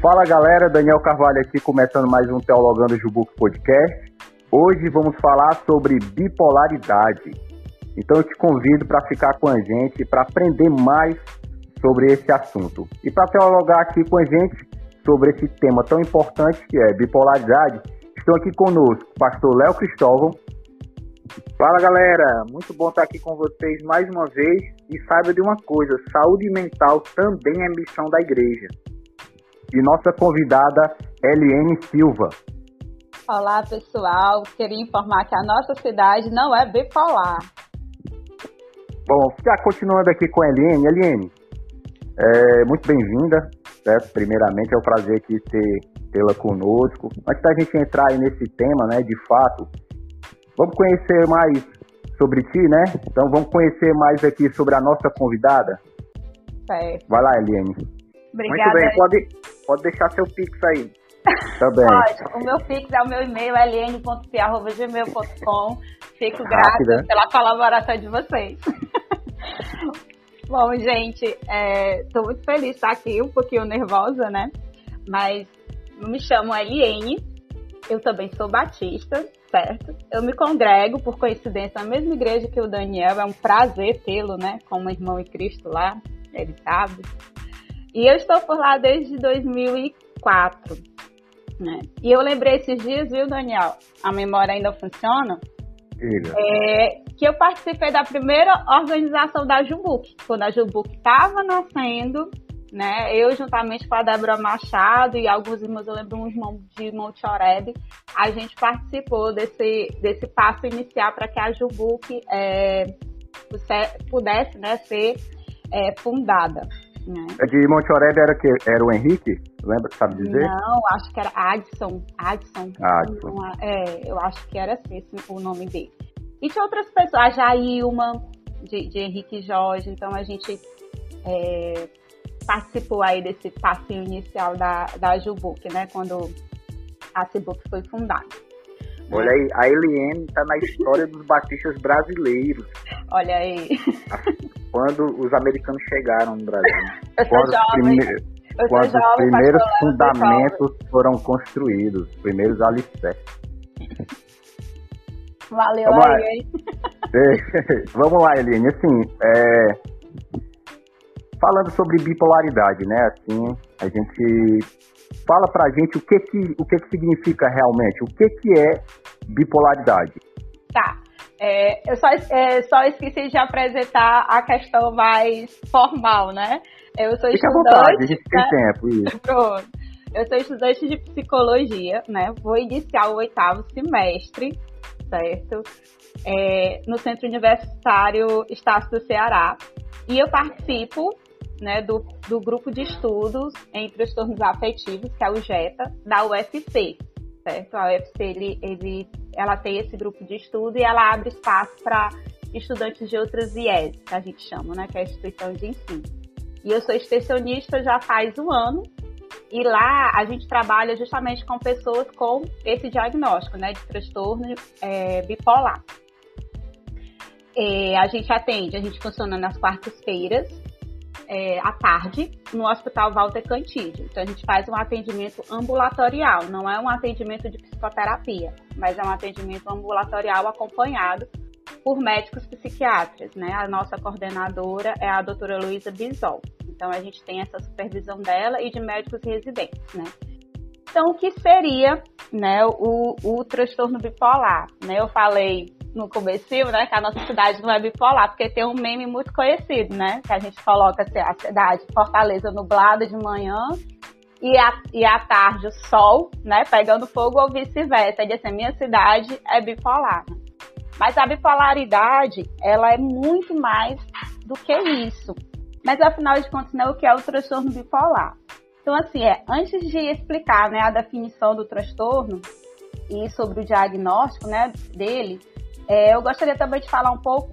Fala galera, Daniel Carvalho aqui começando mais um Teologando Jubuco Podcast. Hoje vamos falar sobre bipolaridade. Então eu te convido para ficar com a gente, para aprender mais sobre esse assunto. E para teologar aqui com a gente sobre esse tema tão importante que é bipolaridade, estão aqui conosco pastor Léo Cristóvão. Fala galera, muito bom estar aqui com vocês mais uma vez e saiba de uma coisa, saúde mental também é missão da igreja. E nossa convidada Eliane Silva. Olá pessoal, queria informar que a nossa cidade não é bipolar. Bom, já continuando aqui com a Eliane, Eliane, é, muito bem-vinda, certo? Primeiramente é um prazer aqui ter tê-la conosco. Antes da gente entrar aí nesse tema, né, de fato, vamos conhecer mais sobre ti, né? Então vamos conhecer mais aqui sobre a nossa convidada. Certo. Vai lá, Eliane. Obrigada. Muito bem, pode, pode deixar seu pix aí. Também. Pode. O meu pix é o meu e-mail, ln.pi.gmail.com. Fico grata Rápida. pela colaboração de vocês. Bom, gente, estou muito feliz de estar aqui, um pouquinho nervosa, né? Mas me chamo Eliane, eu também sou batista, certo? Eu me congrego, por coincidência, na mesma igreja que o Daniel, é um prazer tê-lo, né? Como irmão em Cristo lá, ele sabe. E eu estou por lá desde 2004, né? E eu lembrei esses dias, viu, Daniel? A memória ainda funciona? É, que eu participei da primeira organização da Jubuc, quando a Jubuc estava nascendo, né? Eu, juntamente com a Débora Machado e alguns irmãos, eu lembro um irmão de Monte Oreb, a gente participou desse, desse passo inicial para que a Jubuc é, pudesse né, ser é, fundada. Né? De Monte Oreb era, que, era o Henrique? Lembra, sabe dizer? Não, acho que era Adson. Adson. Adson. É, eu acho que era esse o nome dele. E tinha outras pessoas, a Jailma, de, de Henrique Jorge, então a gente é, participou aí desse passinho inicial da, da Jubuc, né? Quando a Cibuc foi fundada. Olha aí, a Eliane tá na história dos batistas brasileiros. Olha aí. Quando os americanos chegaram no Brasil. Eu Quando os, prime- Eu quando os primeiros fundamentos foram construídos, os primeiros alicerces. Valeu Vamos lá. Vamos lá, Eliane. Assim, é, falando sobre bipolaridade, né? Assim, a gente fala pra gente o que que, o que que significa realmente, o que que é bipolaridade. Tá. É, eu só, é, só esqueci de apresentar a questão mais formal, né? Eu sou Fique à estudante. vontade, a gente tem né? tempo. Isso. Pronto. Eu sou estudante de psicologia, né? Vou iniciar o oitavo semestre, certo? É, no Centro Universitário Estácio do Ceará. E eu participo né, do, do grupo de estudos em transtornos afetivos, que é o JETA, da UFC, certo? A UFC, ele, ele, ela tem esse grupo de estudo e ela abre espaço para estudantes de outras IES, que a gente chama, né? Que é a instituição de ensino. E eu sou extensionista já faz um ano, e lá a gente trabalha justamente com pessoas com esse diagnóstico, né, de transtorno é, bipolar. É, a gente atende, a gente funciona nas quartas-feiras, é, à tarde, no Hospital Walter Cantídio. Então a gente faz um atendimento ambulatorial, não é um atendimento de psicoterapia, mas é um atendimento ambulatorial acompanhado por médicos psiquiatras, né? A nossa coordenadora é a doutora Luísa Bisol. Então a gente tem essa supervisão dela e de médicos residentes, né? Então o que seria, né, o, o transtorno bipolar, né? Eu falei no começo, né, que a nossa cidade não é bipolar, porque tem um meme muito conhecido, né? Que a gente coloca assim, a cidade Fortaleza nublada de manhã e à, e à tarde o sol, né, pegando fogo ou vice-versa. Ele assim, minha cidade é bipolar. Mas a bipolaridade, ela é muito mais do que isso. Mas afinal de contas, né, o que é o transtorno bipolar? Então, assim, é, antes de explicar né, a definição do transtorno e sobre o diagnóstico né, dele, é, eu gostaria também de falar um pouco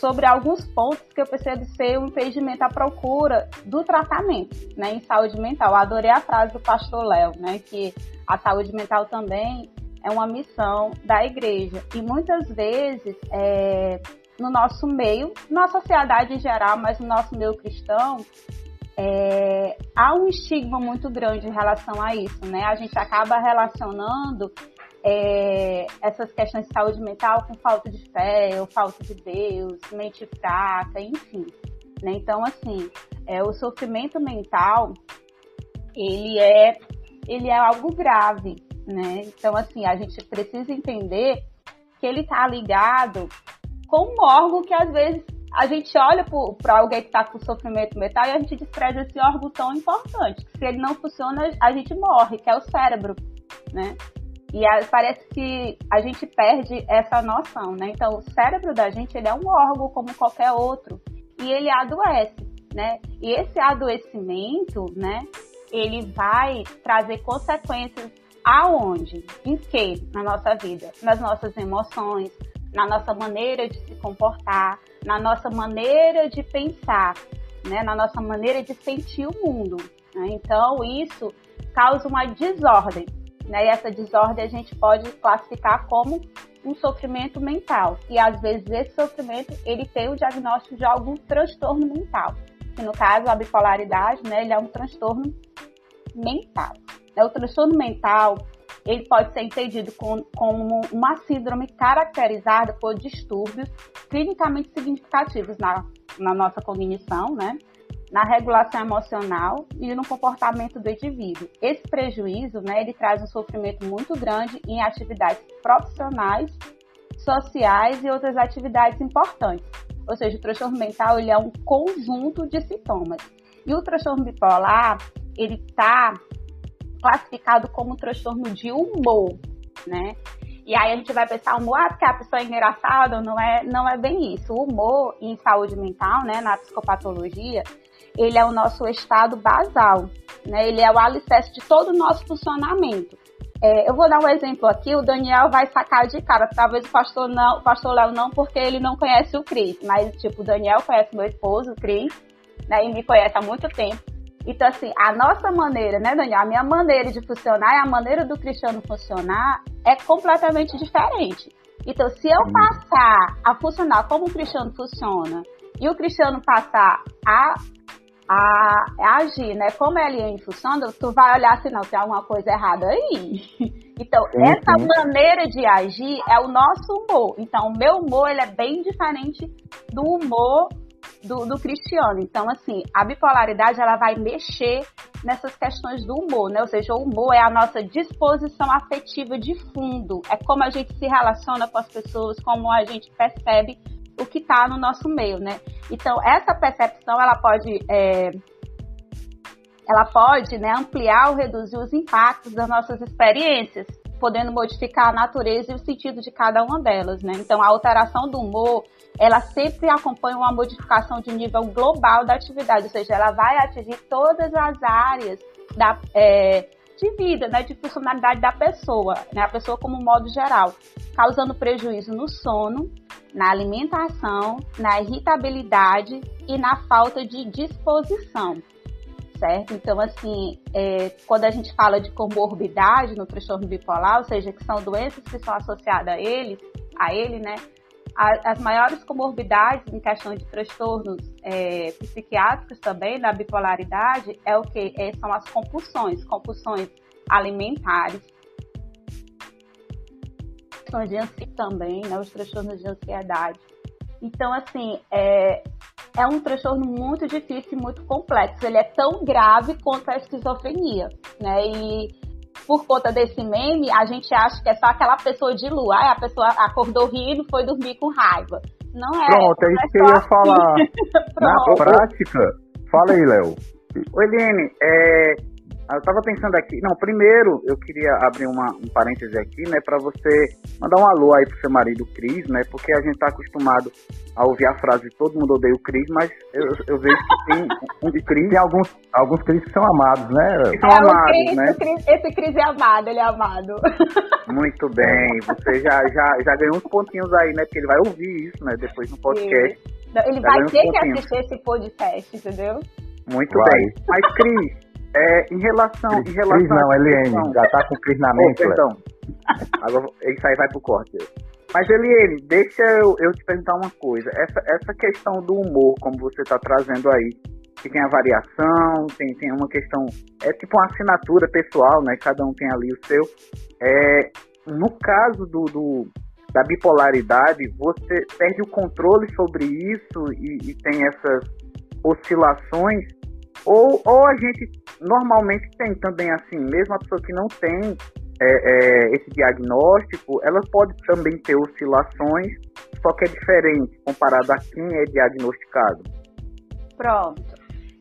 sobre alguns pontos que eu percebo ser um impedimento à procura do tratamento né, em saúde mental. Eu adorei a frase do pastor Léo, né, que a saúde mental também é uma missão da igreja. E muitas vezes, é, no nosso meio, na sociedade em geral, mas no nosso meio cristão, é, há um estigma muito grande em relação a isso, né? A gente acaba relacionando é, essas questões de saúde mental com falta de fé, ou falta de Deus, mente fraca, enfim. Né? Então, assim, é, o sofrimento mental, ele é, ele é algo grave, né? Então, assim, a gente precisa entender que ele está ligado com um órgão que às vezes a gente olha para alguém que está com sofrimento mental e a gente despreza esse órgão tão importante. Se ele não funciona, a gente morre, que é o cérebro, né? E a, parece que a gente perde essa noção, né? Então, o cérebro da gente, ele é um órgão como qualquer outro e ele adoece, né? E esse adoecimento, né? Ele vai trazer consequências aonde? Em que na nossa vida? Nas nossas emoções, na nossa maneira de se comportar, na nossa maneira de pensar, né? na nossa maneira de sentir o mundo. Né? Então, isso causa uma desordem. Né? E essa desordem a gente pode classificar como um sofrimento mental. E às vezes esse sofrimento ele tem o diagnóstico de algum transtorno mental. Que no caso a bipolaridade, né, ele é um transtorno mental. O transtorno mental ele pode ser entendido como, uma síndrome caracterizada por distúrbios clinicamente significativos na, na nossa cognição, né? na regulação emocional e no comportamento do indivíduo. Esse prejuízo, né, ele traz um sofrimento muito grande em atividades profissionais, sociais e outras atividades importantes. Ou seja, o transtorno mental ele é um conjunto de sintomas. E o transtorno bipolar, ele está classificado como transtorno de humor, né? E aí a gente vai pensar humor, ah, porque a pessoa é engraçada, não é, não é bem isso. O humor em saúde mental, né, na psicopatologia, ele é o nosso estado basal, né? Ele é o alicerce de todo o nosso funcionamento. É, eu vou dar um exemplo aqui, o Daniel vai sacar de cara, talvez o pastor não, o pastor Léo não, porque ele não conhece o Cris, mas tipo, o Daniel conhece meu esposo, o Cris, né, e me conhece há muito tempo. Então, assim, a nossa maneira, né, Daniel? A minha maneira de funcionar e a maneira do cristiano funcionar é completamente diferente. Então, se eu passar a funcionar como o cristiano funciona e o cristiano passar a, a, a agir, né, como ele funciona, tu vai olhar assim, não, tem alguma coisa errada aí. Então, sim, essa sim. maneira de agir é o nosso humor. Então, o meu humor, ele é bem diferente do humor do, do cristiano. Então, assim, a bipolaridade ela vai mexer nessas questões do humor, né? Ou seja, o humor é a nossa disposição afetiva de fundo, é como a gente se relaciona com as pessoas, como a gente percebe o que está no nosso meio, né? Então, essa percepção ela pode é, ela pode né, ampliar ou reduzir os impactos das nossas experiências, podendo modificar a natureza e o sentido de cada uma delas, né? Então, a alteração do humor ela sempre acompanha uma modificação de nível global da atividade, ou seja, ela vai atingir todas as áreas da, é, de vida, né, de funcionalidade da pessoa, né, a pessoa como modo geral, causando prejuízo no sono, na alimentação, na irritabilidade e na falta de disposição, certo? Então, assim, é, quando a gente fala de comorbidade no transtorno bipolar, ou seja, que são doenças que são associadas a ele, a ele, né, as maiores comorbidades em questão de transtornos é, psiquiátricos também, da bipolaridade, é o que? É, são as compulsões, compulsões alimentares, questões de ansiedade também, né, os transtornos de ansiedade. Então, assim, é, é um transtorno muito difícil e muito complexo. Ele é tão grave quanto a esquizofrenia, né? E por conta desse meme, a gente acha que é só aquela pessoa de lua. Aí a pessoa acordou rindo, foi dormir com raiva. Não é. Pronto, é isso que eu ia assim. falar. Na prática, fala aí, Léo. Oi, Eliane, é, eu estava pensando aqui, não, primeiro eu queria abrir uma, um parêntese aqui, né, para você mandar um alô aí pro seu marido Cris, né, porque a gente tá acostumado a ouvir a frase todo mundo odeia o Cris, mas eu, eu vejo que tem um de Cris. Tem alguns, alguns Cris que são amados, né? Que são é, amados, Chris, né? Chris, esse Cris é amado, ele é amado. Muito bem, você já, já, já ganhou uns pontinhos aí, né, porque ele vai ouvir isso, né, depois no podcast. Ele vai ter que assistir esse podcast, entendeu? Muito vai. bem. Mas, Cris, é, em relação. Cris, em relação Cris não, Eliane, já tá com Cris na mente. Oh, perdão. Agora, isso aí vai pro corte. Mas, Eliane, deixa eu, eu te perguntar uma coisa. Essa, essa questão do humor, como você está trazendo aí, que tem a variação, tem, tem uma questão, é tipo uma assinatura pessoal, né? Cada um tem ali o seu. É, no caso do, do da bipolaridade, você perde o controle sobre isso e, e tem essas oscilações, ou, ou a gente normalmente tem também assim, mesmo a pessoa que não tem é, é, esse diagnóstico, ela pode também ter oscilações, só que é diferente comparado a quem é diagnosticado. Pronto.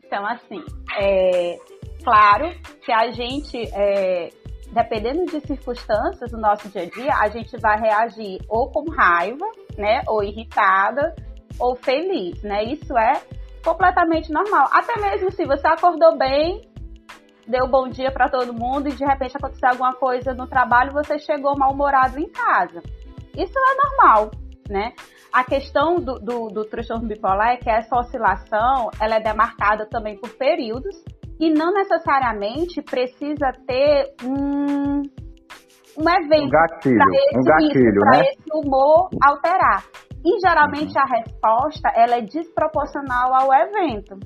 Então, assim, é claro que a gente, é, dependendo de circunstâncias do nosso dia a dia, a gente vai reagir ou com raiva, né, ou irritada, ou feliz, né? Isso é completamente normal. Até mesmo se você acordou bem, deu bom dia para todo mundo e de repente aconteceu alguma coisa no trabalho, você chegou mal-humorado em casa. Isso é normal, né? A questão do, do, do transtorno bipolar é que essa oscilação ela é demarcada também por períodos e não necessariamente precisa ter um, um evento um gatilho, esse, um gatilho, né? esse humor alterar. E geralmente a resposta ela é desproporcional ao evento,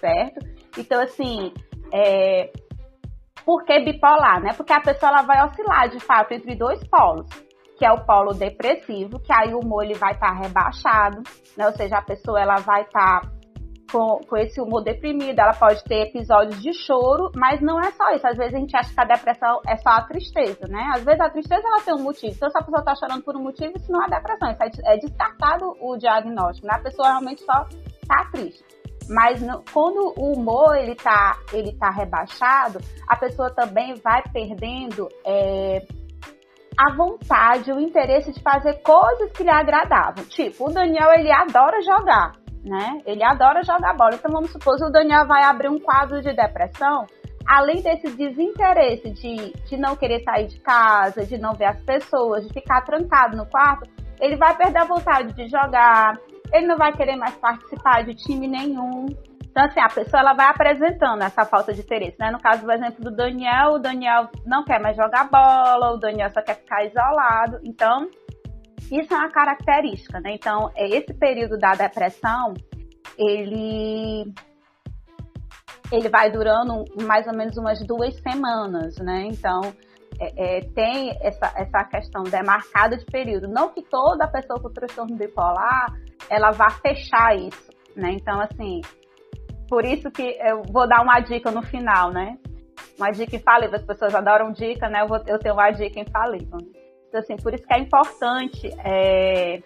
certo? Então assim, é, por que bipolar, né? Porque a pessoa ela vai oscilar de fato entre dois polos, que é o polo depressivo, que aí o humor ele vai estar tá rebaixado, né? Ou seja, a pessoa ela vai estar tá com, com esse humor deprimido, ela pode ter episódios de choro, mas não é só isso. Às vezes a gente acha que a depressão é só a tristeza, né? Às vezes a tristeza ela tem um motivo. Então, se a pessoa está chorando por um motivo, isso não é depressão. Isso é, é descartado o diagnóstico, né? A pessoa realmente só está triste. Mas no, quando o humor ele tá, ele tá rebaixado, a pessoa também vai perdendo é, a vontade, o interesse de fazer coisas que lhe agradavam. Tipo, o Daniel ele adora jogar, né? Ele adora jogar bola. Então vamos supor que o Daniel vai abrir um quadro de depressão, além desse desinteresse de, de não querer sair de casa, de não ver as pessoas, de ficar trancado no quarto, ele vai perder a vontade de jogar, ele não vai querer mais participar de time nenhum. Então, assim, a pessoa ela vai apresentando essa falta de interesse, né? No caso do exemplo do Daniel, o Daniel não quer mais jogar bola, o Daniel só quer ficar isolado. Então, isso é uma característica, né? Então, é esse período da depressão, ele ele vai durando mais ou menos umas duas semanas, né? Então, é, é, tem essa, essa questão demarcada de período. Não que toda pessoa com transtorno bipolar ela vá fechar isso, né? Então, assim, por isso que eu vou dar uma dica no final, né? Uma dica infalível, as pessoas adoram dica, né? Eu, vou, eu tenho uma dica infalível. Então, assim, por isso que é importante é,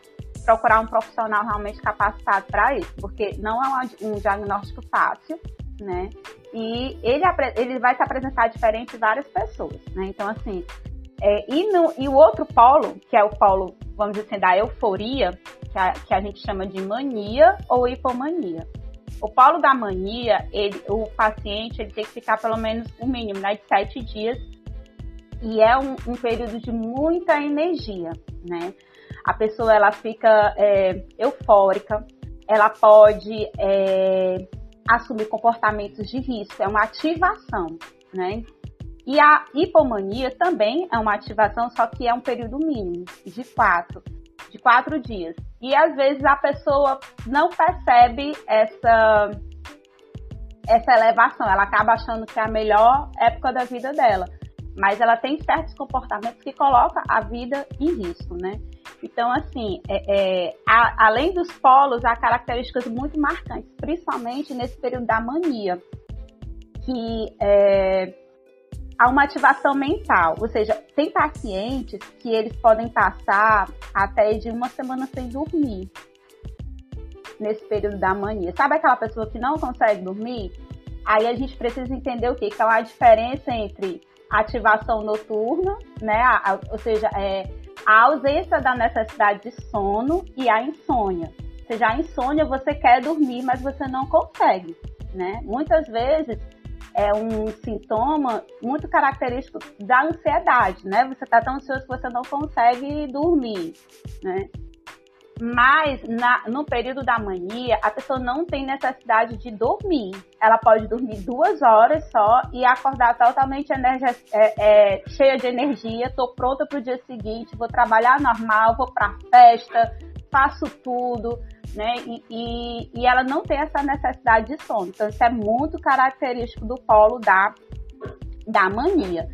procurar um profissional realmente capacitado para isso, porque não é um, diagnóstico fácil, né? E ele, ele vai se apresentar diferente em várias pessoas, né? Então, assim, é, e, no, e o outro polo, que é o polo, vamos dizer assim, da euforia, que a, que a gente chama de mania ou hipomania. O polo da mania, ele, o paciente ele tem que ficar pelo menos o um mínimo né, de sete dias e é um, um, período de muita energia, né? A pessoa ela fica é, eufórica, ela pode é, assumir comportamentos de risco, é uma ativação, né? E a hipomania também é uma ativação, só que é um período mínimo, de quatro, de quatro dias. E às vezes a pessoa não percebe essa, essa elevação, ela acaba achando que é a melhor época da vida dela. Mas ela tem certos comportamentos que colocam a vida em risco, né? Então, assim, é, é, a, além dos polos, há características muito marcantes, principalmente nesse período da mania, que é, há uma ativação mental, ou seja, tem pacientes que eles podem passar até de uma semana sem dormir nesse período da mania. Sabe aquela pessoa que não consegue dormir? Aí a gente precisa entender o? Que é a diferença entre ativação noturna, né? A, a, ou seja, é, a ausência da necessidade de sono e a insônia. Ou seja, a insônia você quer dormir, mas você não consegue, né? Muitas vezes é um sintoma muito característico da ansiedade, né? Você está tão ansioso que você não consegue dormir, né? Mas na, no período da mania, a pessoa não tem necessidade de dormir. Ela pode dormir duas horas só e acordar totalmente é, é, cheia de energia. Estou pronta para o dia seguinte, vou trabalhar normal, vou para festa, faço tudo, né? E, e, e, ela não tem essa necessidade de sono. Então, isso é muito característico do polo da, da mania.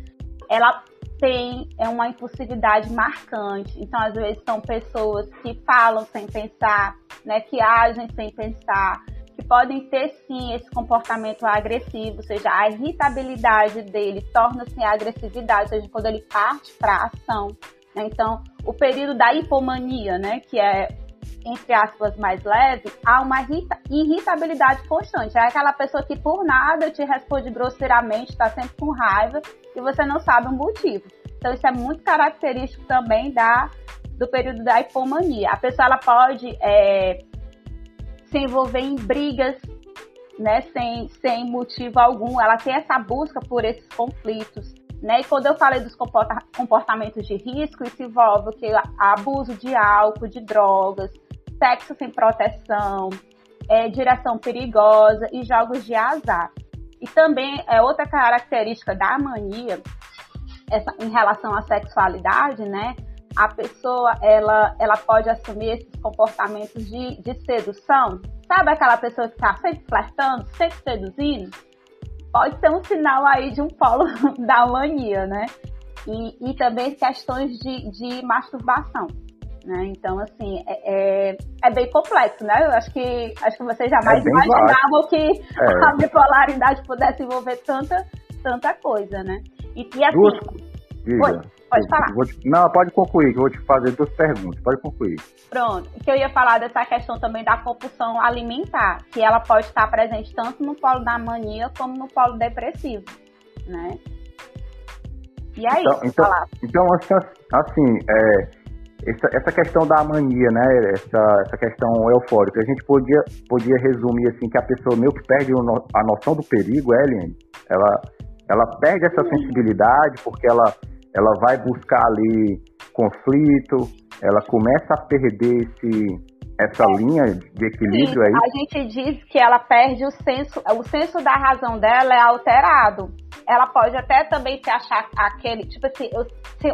Ela tem é uma impulsividade marcante. Então, às vezes, são pessoas que falam sem pensar, né? Que agem sem pensar, que podem ter sim esse comportamento agressivo, ou seja, a irritabilidade dele torna-se agressividade, ou seja, quando ele parte para a ação. Né? Então, o período da hipomania, né, que é entre aspas mais leve, há uma irritabilidade constante. É aquela pessoa que por nada te responde grosseiramente, está sempre com raiva e você não sabe o motivo. Então isso é muito característico também da do período da hipomania. A pessoa ela pode é, se envolver em brigas, né, sem, sem motivo algum. Ela tem essa busca por esses conflitos. Né? E quando eu falei dos comportamentos de risco, isso envolve o que? Abuso de álcool, de drogas, sexo sem proteção, é, direção perigosa e jogos de azar. E também é outra característica da mania essa, em relação à sexualidade, né? A pessoa ela, ela pode assumir esses comportamentos de, de sedução. Sabe aquela pessoa que está sempre flertando, sempre seduzindo? pode ser um sinal aí de um polo da mania, né? E, e também questões de, de masturbação. Né? Então, assim, é, é, é, bem complexo, né? Eu acho que, acho que vocês jamais é imaginavam que é. a bipolaridade pudesse envolver tanta, tanta coisa, né? E, e assim, Duas... Oi, Pode falar. Te, não, pode concluir, que eu vou te fazer duas perguntas. Pode concluir. Pronto. Que eu ia falar dessa questão também da compulsão alimentar, que ela pode estar presente tanto no polo da mania como no polo depressivo, né? E aí, então, então, então assim, assim é, essa, essa questão da mania, né? Essa, essa questão eufórica, a gente podia, podia resumir assim que a pessoa meio que perde a noção do perigo, é, Eliane? Ela, ela perde essa sensibilidade porque ela ela vai buscar ali conflito, ela começa a perder esse, essa linha de equilíbrio Sim, aí. A gente diz que ela perde o senso, o senso da razão dela é alterado. Ela pode até também se achar aquele, tipo assim, eu,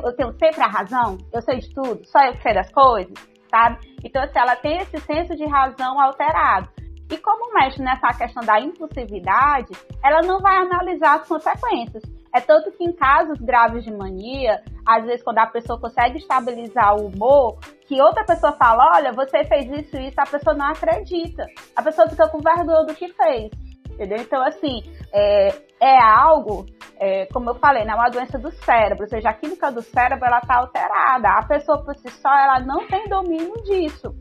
eu tenho sempre a razão, eu sei de tudo, só eu sei das coisas, sabe? Então, assim, ela tem esse senso de razão alterado. E como mexe nessa questão da impulsividade, ela não vai analisar as consequências. É tanto que em casos graves de mania, às vezes quando a pessoa consegue estabilizar o humor, que outra pessoa fala, olha, você fez isso e isso, a pessoa não acredita. A pessoa fica com vergonha do que fez. Entendeu? Então, assim, é, é algo, é, como eu falei, não é uma doença do cérebro, ou seja, a química do cérebro ela está alterada. A pessoa por si só ela não tem domínio disso.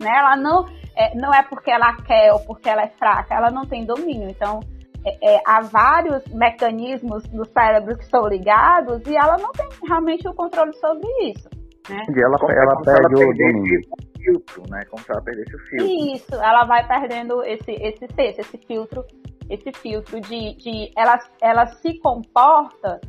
Né? Ela não é, não é porque ela quer ou porque ela é fraca, ela não tem domínio. Então, é, é, há vários mecanismos no cérebro que estão ligados e ela não tem realmente o controle sobre isso. Né? E ela, como, ela, perde o domínio. filtro, né? Como se ela perdesse o filtro. Isso, ela vai perdendo esse, esse texto, esse filtro, esse filtro de, de ela, ela se comporta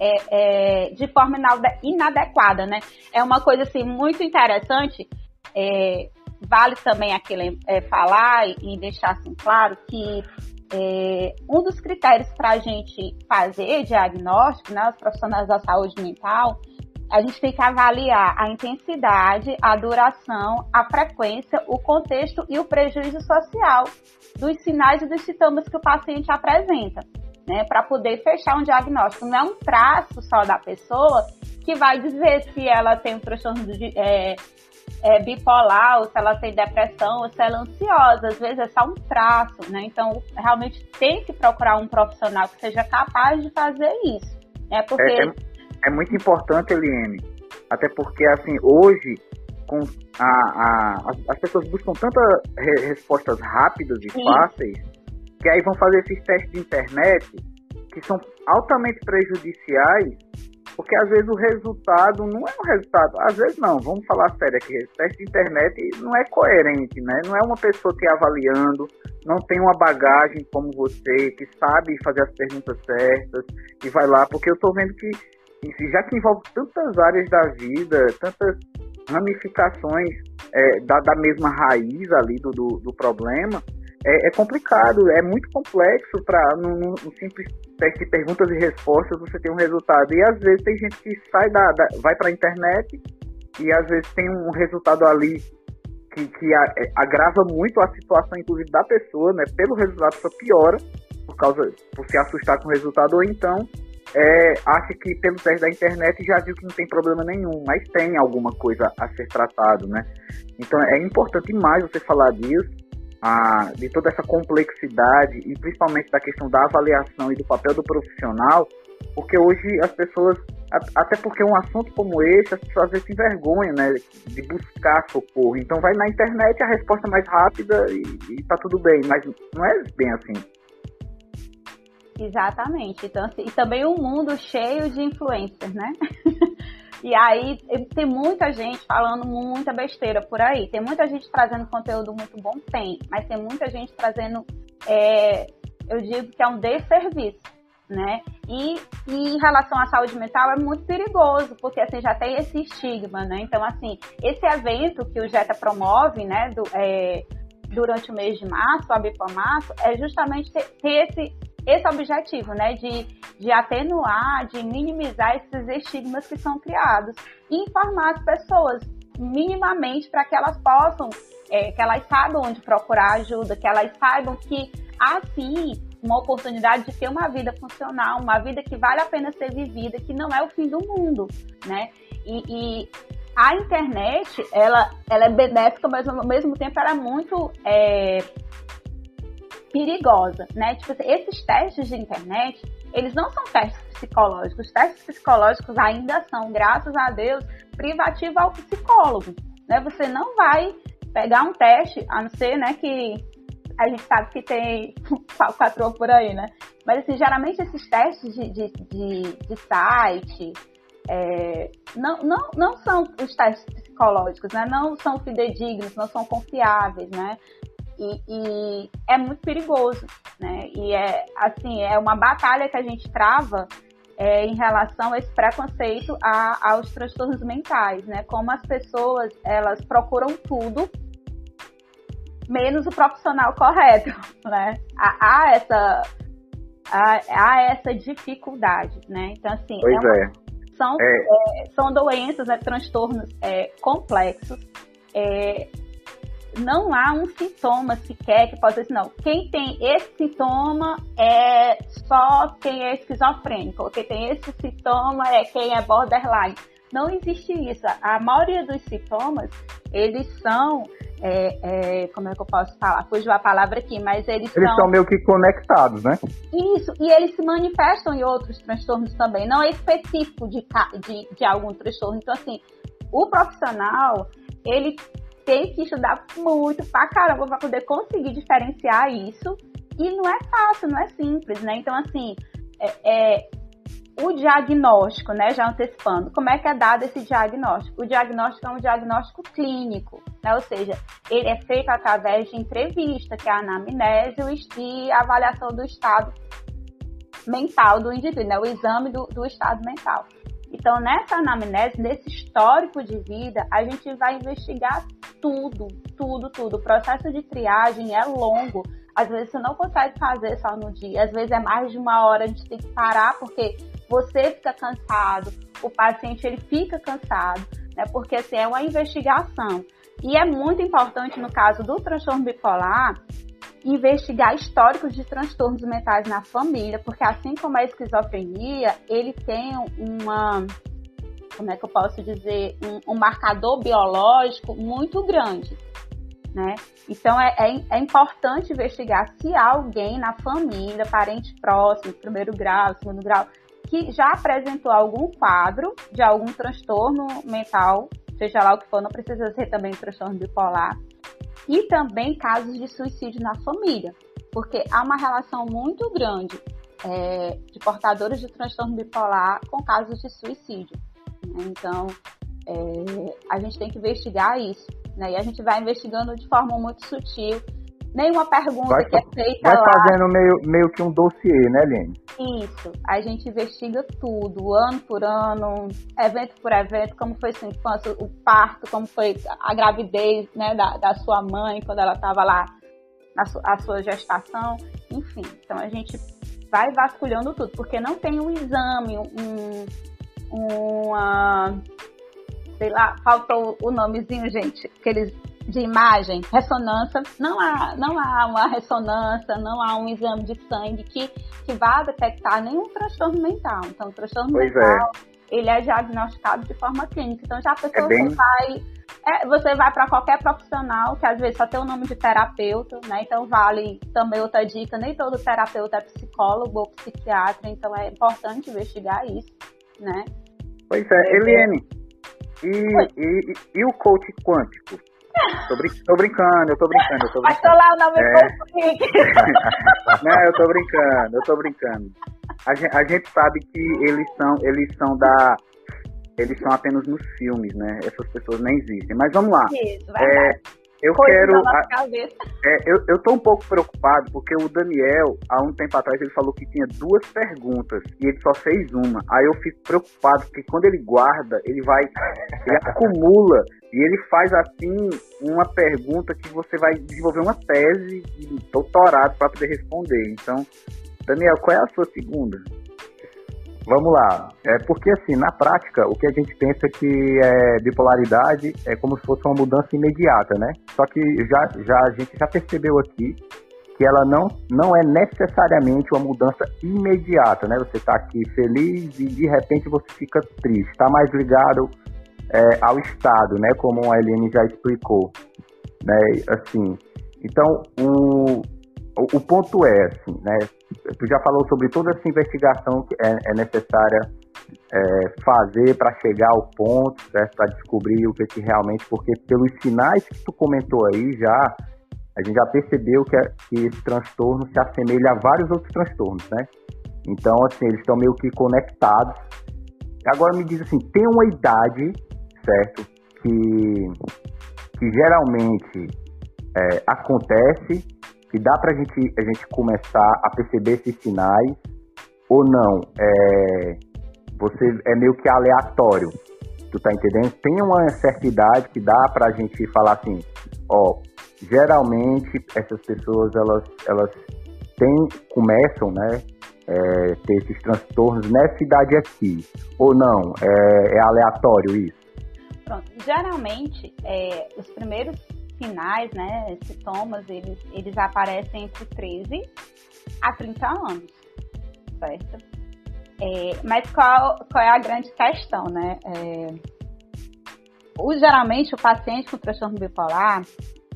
é, é, de forma inadequada, né? É uma coisa assim muito interessante. É, vale também aqui é, falar e deixar assim claro que é, um dos critérios para a gente fazer diagnóstico, né, os profissionais da saúde mental, a gente tem que avaliar a intensidade, a duração, a frequência, o contexto e o prejuízo social dos sinais e dos sintomas que o paciente apresenta, né, para poder fechar um diagnóstico. Não é um traço só da pessoa que vai dizer se ela tem um transtorno de, é, é, bipolar, ou se ela tem depressão, ou se ela é ansiosa. Às vezes é só um traço, né? Então, realmente tem que procurar um profissional que seja capaz de fazer isso. Né? Porque... É, é, é muito importante, Eliane, até porque, assim, hoje, com a, a, as, as pessoas buscam tantas re respostas rápidas e Sim. fáceis, que aí vão fazer esses testes de internet que são altamente prejudiciais porque às vezes o resultado não é um resultado, às vezes não, vamos falar sério aqui, teste de internet não é coerente, né? Não é uma pessoa te avaliando, não tem uma bagagem como você, que sabe fazer as perguntas certas e vai lá, porque eu estou vendo que já que envolve tantas áreas da vida, tantas ramificações é, da, da mesma raiz ali do, do, do problema, é, é, complicado, é muito complexo para num, simples teste de perguntas e respostas você ter um resultado. E às vezes tem gente que sai da, da vai para a internet e às vezes tem um resultado ali que, que é, agrava muito a situação, inclusive, da pessoa, né? Pelo resultado, só piora por causa por se assustar com o resultado, ou então é, acha que pelo teste da internet já viu que não tem problema nenhum, mas tem alguma coisa a ser tratado, né? Então é importante mais você falar disso, a, de toda essa complexidade e principalmente da questão da avaliação e do papel do profissional, porque hoje as pessoas, até porque um assunto como esse, as pessoas às vezes se envergonham, né, de buscar socorro. Então vai na internet a resposta mais rápida e, e tá tudo bem, mas não é bem assim. Exatamente. Então, assim, e também um mundo cheio de influencers, né? e aí tem muita gente falando muita besteira por aí. Tem muita gente trazendo conteúdo muito bom? Tem. Mas tem muita gente trazendo, é, eu digo que é um desserviço. Né? E, e, em relação à saúde mental é muito perigoso, porque assim já tem esse estigma, né? Então, assim, esse evento que o Jeta promove, né, do, é, durante o mês de março, o Abipomarço, é justamente ter, ter esse esse objetivo, né, de, de atenuar, de minimizar esses estigmas que são criados informar as pessoas minimamente para que elas possam, é, que elas saibam onde procurar ajuda, que elas saibam que há sim uma oportunidade de ter uma vida funcional, uma vida que vale a pena ser vivida, que não é o fim do mundo, né? E, e a internet, ela, ela é benéfica, mas ao mesmo tempo ela é muito é, perigosa, né? Tipo assim, esses testes de internet, eles não são testes psicológicos. Os testes psicológicos ainda são, graças a Deus, privativos ao psicólogo, né? Você não vai pegar um teste, a não ser, né, que a gente sabe que tem quatro por aí, né? Mas, assim, geralmente esses testes de, de, de, de site é, não, não, não são os testes psicológicos, né? Não são fidedignos, não são confiáveis, né? E, e, é muito perigoso, né? E é assim, é uma batalha que a gente trava é, em relação a esse preconceito a, aos transtornos mentais, né? Como as pessoas elas procuram tudo menos o profissional correto, né? Há, há essa há, há, essa dificuldade, né? Então assim, pois é uma, é. São, é. são doenças, né, transtornos é, complexos. Não há um sintoma sequer que possa dizer, não, quem tem esse sintoma é só quem é esquizofrênico, ou quem tem esse sintoma é quem é borderline. Não existe isso. A maioria dos sintomas, eles são, é, é, como é que eu posso falar? Fugiu a palavra aqui, mas eles, eles são... são meio que conectados, né? Isso, e eles se manifestam em outros transtornos também, não é específico de, de, de algum transtorno. Então, assim, o profissional, ele tem que estudar muito pra caramba pra poder conseguir diferenciar isso. E não é fácil, não é simples, né? Então, assim, é, é, o diagnóstico, né? Já antecipando, como é que é dado esse diagnóstico? O diagnóstico é um diagnóstico clínico, né? Ou seja, ele é feito através de entrevista, que é a anamnese e avaliação do estado mental do indivíduo, né? O exame do, do estado mental. Então, nessa anamnese, nesse histórico de vida, a gente vai investigar tudo, tudo, tudo. O processo de triagem é longo. Às vezes você não consegue fazer só no dia, às vezes é mais de uma hora, a gente tem que parar porque você fica cansado, o paciente ele fica cansado, né? Porque assim, é uma investigação. E é muito importante no caso do transtorno bipolar investigar históricos de transtornos mentais na família, porque assim como a esquizofrenia, ele tem uma, como é que eu posso dizer, um, um marcador biológico muito grande. Né? Então é, é, é, importante investigar se há alguém na família, parente próximo, primeiro grau, segundo grau, que já apresentou algum quadro de algum transtorno mental, seja lá o que for, não precisa ser também transtorno bipolar, e também casos de suicídio na família, porque há uma relação muito grande é, de portadores de transtorno bipolar com casos de suicídio. Né? Então, é, a gente tem que investigar isso. Né? E a gente vai investigando de forma muito sutil nenhuma pergunta vai, que é feita vai lá. Vai fazendo meio, meio que um dossiê, né, Lene? Isso. A gente investiga tudo, ano por ano, evento por evento, como foi sua infância, o parto, como foi a gravidez né, da, da sua mãe quando ela estava lá, na su, a sua gestação, enfim. Então a gente vai vasculhando tudo, porque não tem um exame, um, uma sei lá, falta o, o nomezinho, gente, que eles de imagem, ressonância, não há, não há uma ressonância, não há um exame de sangue que, que vá detectar nenhum transtorno mental. Então, o transtorno pois é. mental, é. ele é diagnosticado de forma clínica. Então, já a pessoa é bem... vai... É, você vai para qualquer profissional, que às vezes só tem o nome de terapeuta, né? Então, vale também outra dica, nem todo terapeuta é psicólogo ou psiquiatra, então é importante investigar isso, né? Pois é, Eliane, e, e, e, o coach quântico? Tô, brin tô, brincando, eu tô brincando, eu tô brincando. lá o nome é... Não, eu tô brincando, eu tô brincando. A gente, a gente sabe que eles são, eles são da. Eles são apenas nos filmes, né? Essas pessoas nem existem. Mas vamos lá. Isso, vai é, eu quero. A, é, eu, eu tô um pouco preocupado porque o Daniel, há um tempo atrás, ele falou que tinha duas perguntas e ele só fez uma. Aí eu fico preocupado porque quando ele guarda, ele vai. Ele acumula e ele faz assim uma pergunta que você vai desenvolver uma tese de doutorado para poder responder. Então, Daniel, qual é a sua segunda? Vamos lá. É porque, assim, na prática, o que a gente pensa que é bipolaridade é como se fosse uma mudança imediata, né? Só que já, já, a gente já percebeu aqui que ela não, não é necessariamente uma mudança imediata, né? Você está aqui feliz e de repente você fica triste. Está mais ligado é, ao estado, né? Como a Eliane já explicou, né? Assim, então, o, o, ponto é, assim, né? Tu já falou sobre toda essa investigação que é, é necessária é, fazer para chegar ao ponto, certo? Para descobrir o que, que realmente, porque pelos sinais que tu comentou aí já, a gente já percebeu que, é, que esse transtorno se assemelha a vários outros transtornos, né? Então, assim, eles estão meio que conectados. Agora me diz assim, tem uma idade, certo? Que, que geralmente é, acontece que dá para gente, a gente começar a perceber esses sinais ou não? É, você é meio que aleatório, tu tá entendendo? Tem uma certa idade que dá para a gente falar assim, ó, geralmente essas pessoas elas elas têm, começam, né, é, ter esses transtornos nessa idade aqui, ou não? É, é aleatório isso? Pronto. Geralmente, é, os primeiros sinais, né, sintomas, eles, eles aparecem entre 13 a 30 anos, certo? É, mas qual, qual é a grande questão, né? É, o, geralmente, o paciente com transtorno bipolar,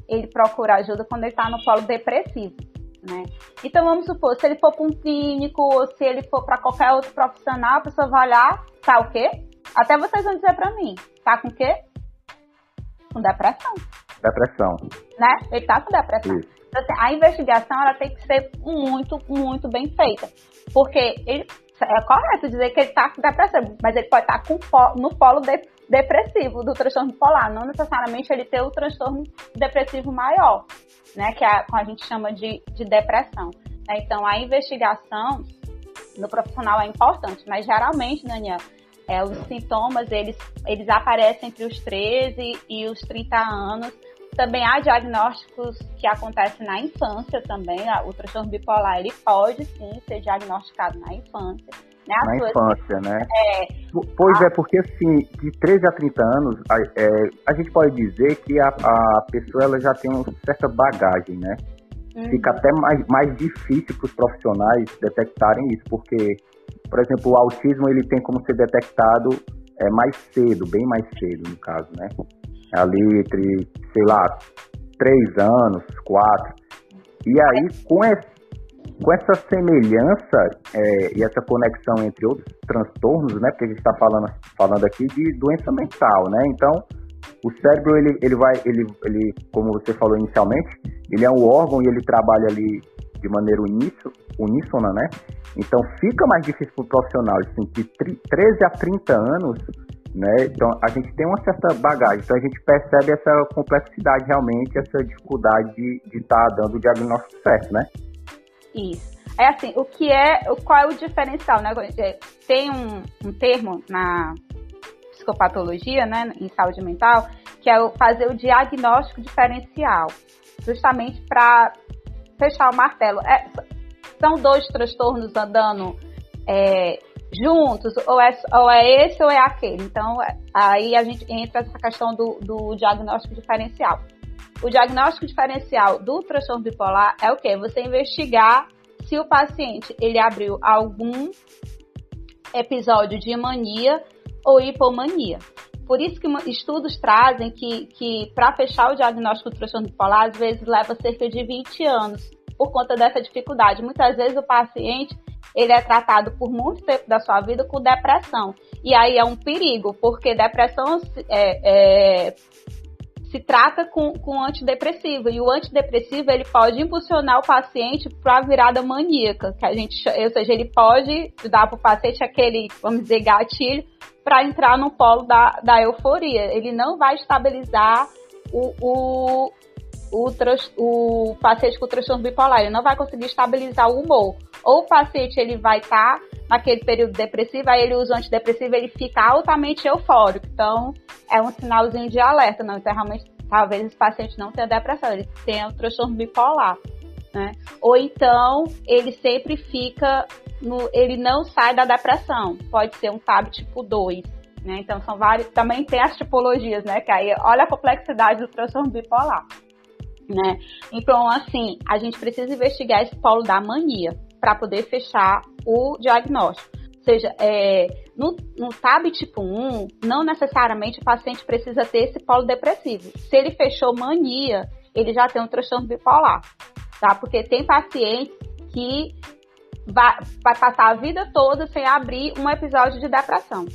ele procura ajuda quando ele está no polo depressivo, né? Então, vamos supor, se ele for para um clínico ou se ele for para qualquer outro profissional, a pessoa vai olhar, tá o quê? Até vocês vão dizer para mim, tá com o quê? Com depressão. Depressão. Né? Ele tá com depressão. Isso. Então, assim, a investigação ela tem que ser muito, muito bem feita. Porque ele, é correto dizer que ele está com depressão, mas ele pode estar tá no polo de, depressivo do transtorno polar, não necessariamente ele ter o transtorno depressivo maior, né, que a, a gente chama de, de depressão. Então, a investigação no profissional é importante, mas geralmente, Daniel, é, os sintomas eles, eles aparecem entre os 13 e os 30 anos, também há diagnósticos que acontecem na infância também. O transtorno bipolar ele pode sim ser diagnosticado na infância. Né? Na infância, né? É, pois a... é, porque assim, de 13 a 30 anos, a, é, a gente pode dizer que a, a pessoa ela já tem uma certa bagagem, né? Uhum. Fica até mais, mais difícil para os profissionais detectarem isso, porque, por exemplo, o autismo ele tem como ser detectado é, mais cedo, bem mais cedo, no caso, né? ali entre, sei lá, três anos, quatro. E aí, com, esse, com essa semelhança é, e essa conexão entre outros transtornos, né? Porque a gente está falando, falando aqui de doença mental, né? Então, o cérebro, ele, ele vai, ele, ele, como você falou inicialmente, ele é um órgão e ele trabalha ali de maneira uníssona, né? Então, fica mais difícil para o profissional, assim, de 13 a 30 anos, né? Então a gente tem uma certa bagagem, então a gente percebe essa complexidade realmente, essa dificuldade de estar tá dando o diagnóstico certo, né? Isso. É assim, o que é, qual é o diferencial, né? É, tem um, um termo na psicopatologia, né, em saúde mental, que é fazer o diagnóstico diferencial, justamente para fechar o martelo. É, são dois transtornos andando é, juntos, ou é, ou é esse ou é aquele. Então, aí a gente entra essa questão do, do diagnóstico diferencial. O diagnóstico diferencial do transtorno bipolar é o quê? Você investigar se o paciente ele abriu algum episódio de mania ou hipomania. Por isso que estudos trazem que, que para fechar o diagnóstico do transtorno bipolar, às vezes leva cerca de 20 anos, por conta dessa dificuldade. Muitas vezes o paciente ele é tratado por muito tempo da sua vida com depressão. E aí é um perigo, porque depressão é, é, se trata com, com antidepressivo. E o antidepressivo ele pode impulsionar o paciente para a virada maníaca, que a gente, ou seja, ele pode dar para o paciente aquele, vamos dizer, gatilho para entrar no polo da, da euforia. Ele não vai estabilizar o, o, o, o paciente com transtorno bipolar, ele não vai conseguir estabilizar o humor. Ou o paciente ele vai estar tá naquele período depressivo, aí ele usa o antidepressivo, ele fica altamente eufórico. Então, é um sinalzinho de alerta, não. Então, realmente, talvez esse paciente não tenha depressão, ele tenha o transtorno bipolar. Né? Ou então, ele sempre fica, no, ele não sai da depressão. Pode ser um TAB tipo 2. Né? Então, são vários. Também tem as tipologias, né? Que aí, olha a complexidade do transtorno bipolar. Né? Então, assim, a gente precisa investigar esse polo da mania para poder fechar o diagnóstico. Ou seja, é, no, no TAB tipo 1, não necessariamente o paciente precisa ter esse polo depressivo. Se ele fechou mania, ele já tem um transtorno bipolar, tá? Porque tem pacientes que vai, vai passar a vida toda sem abrir um episódio de depressão.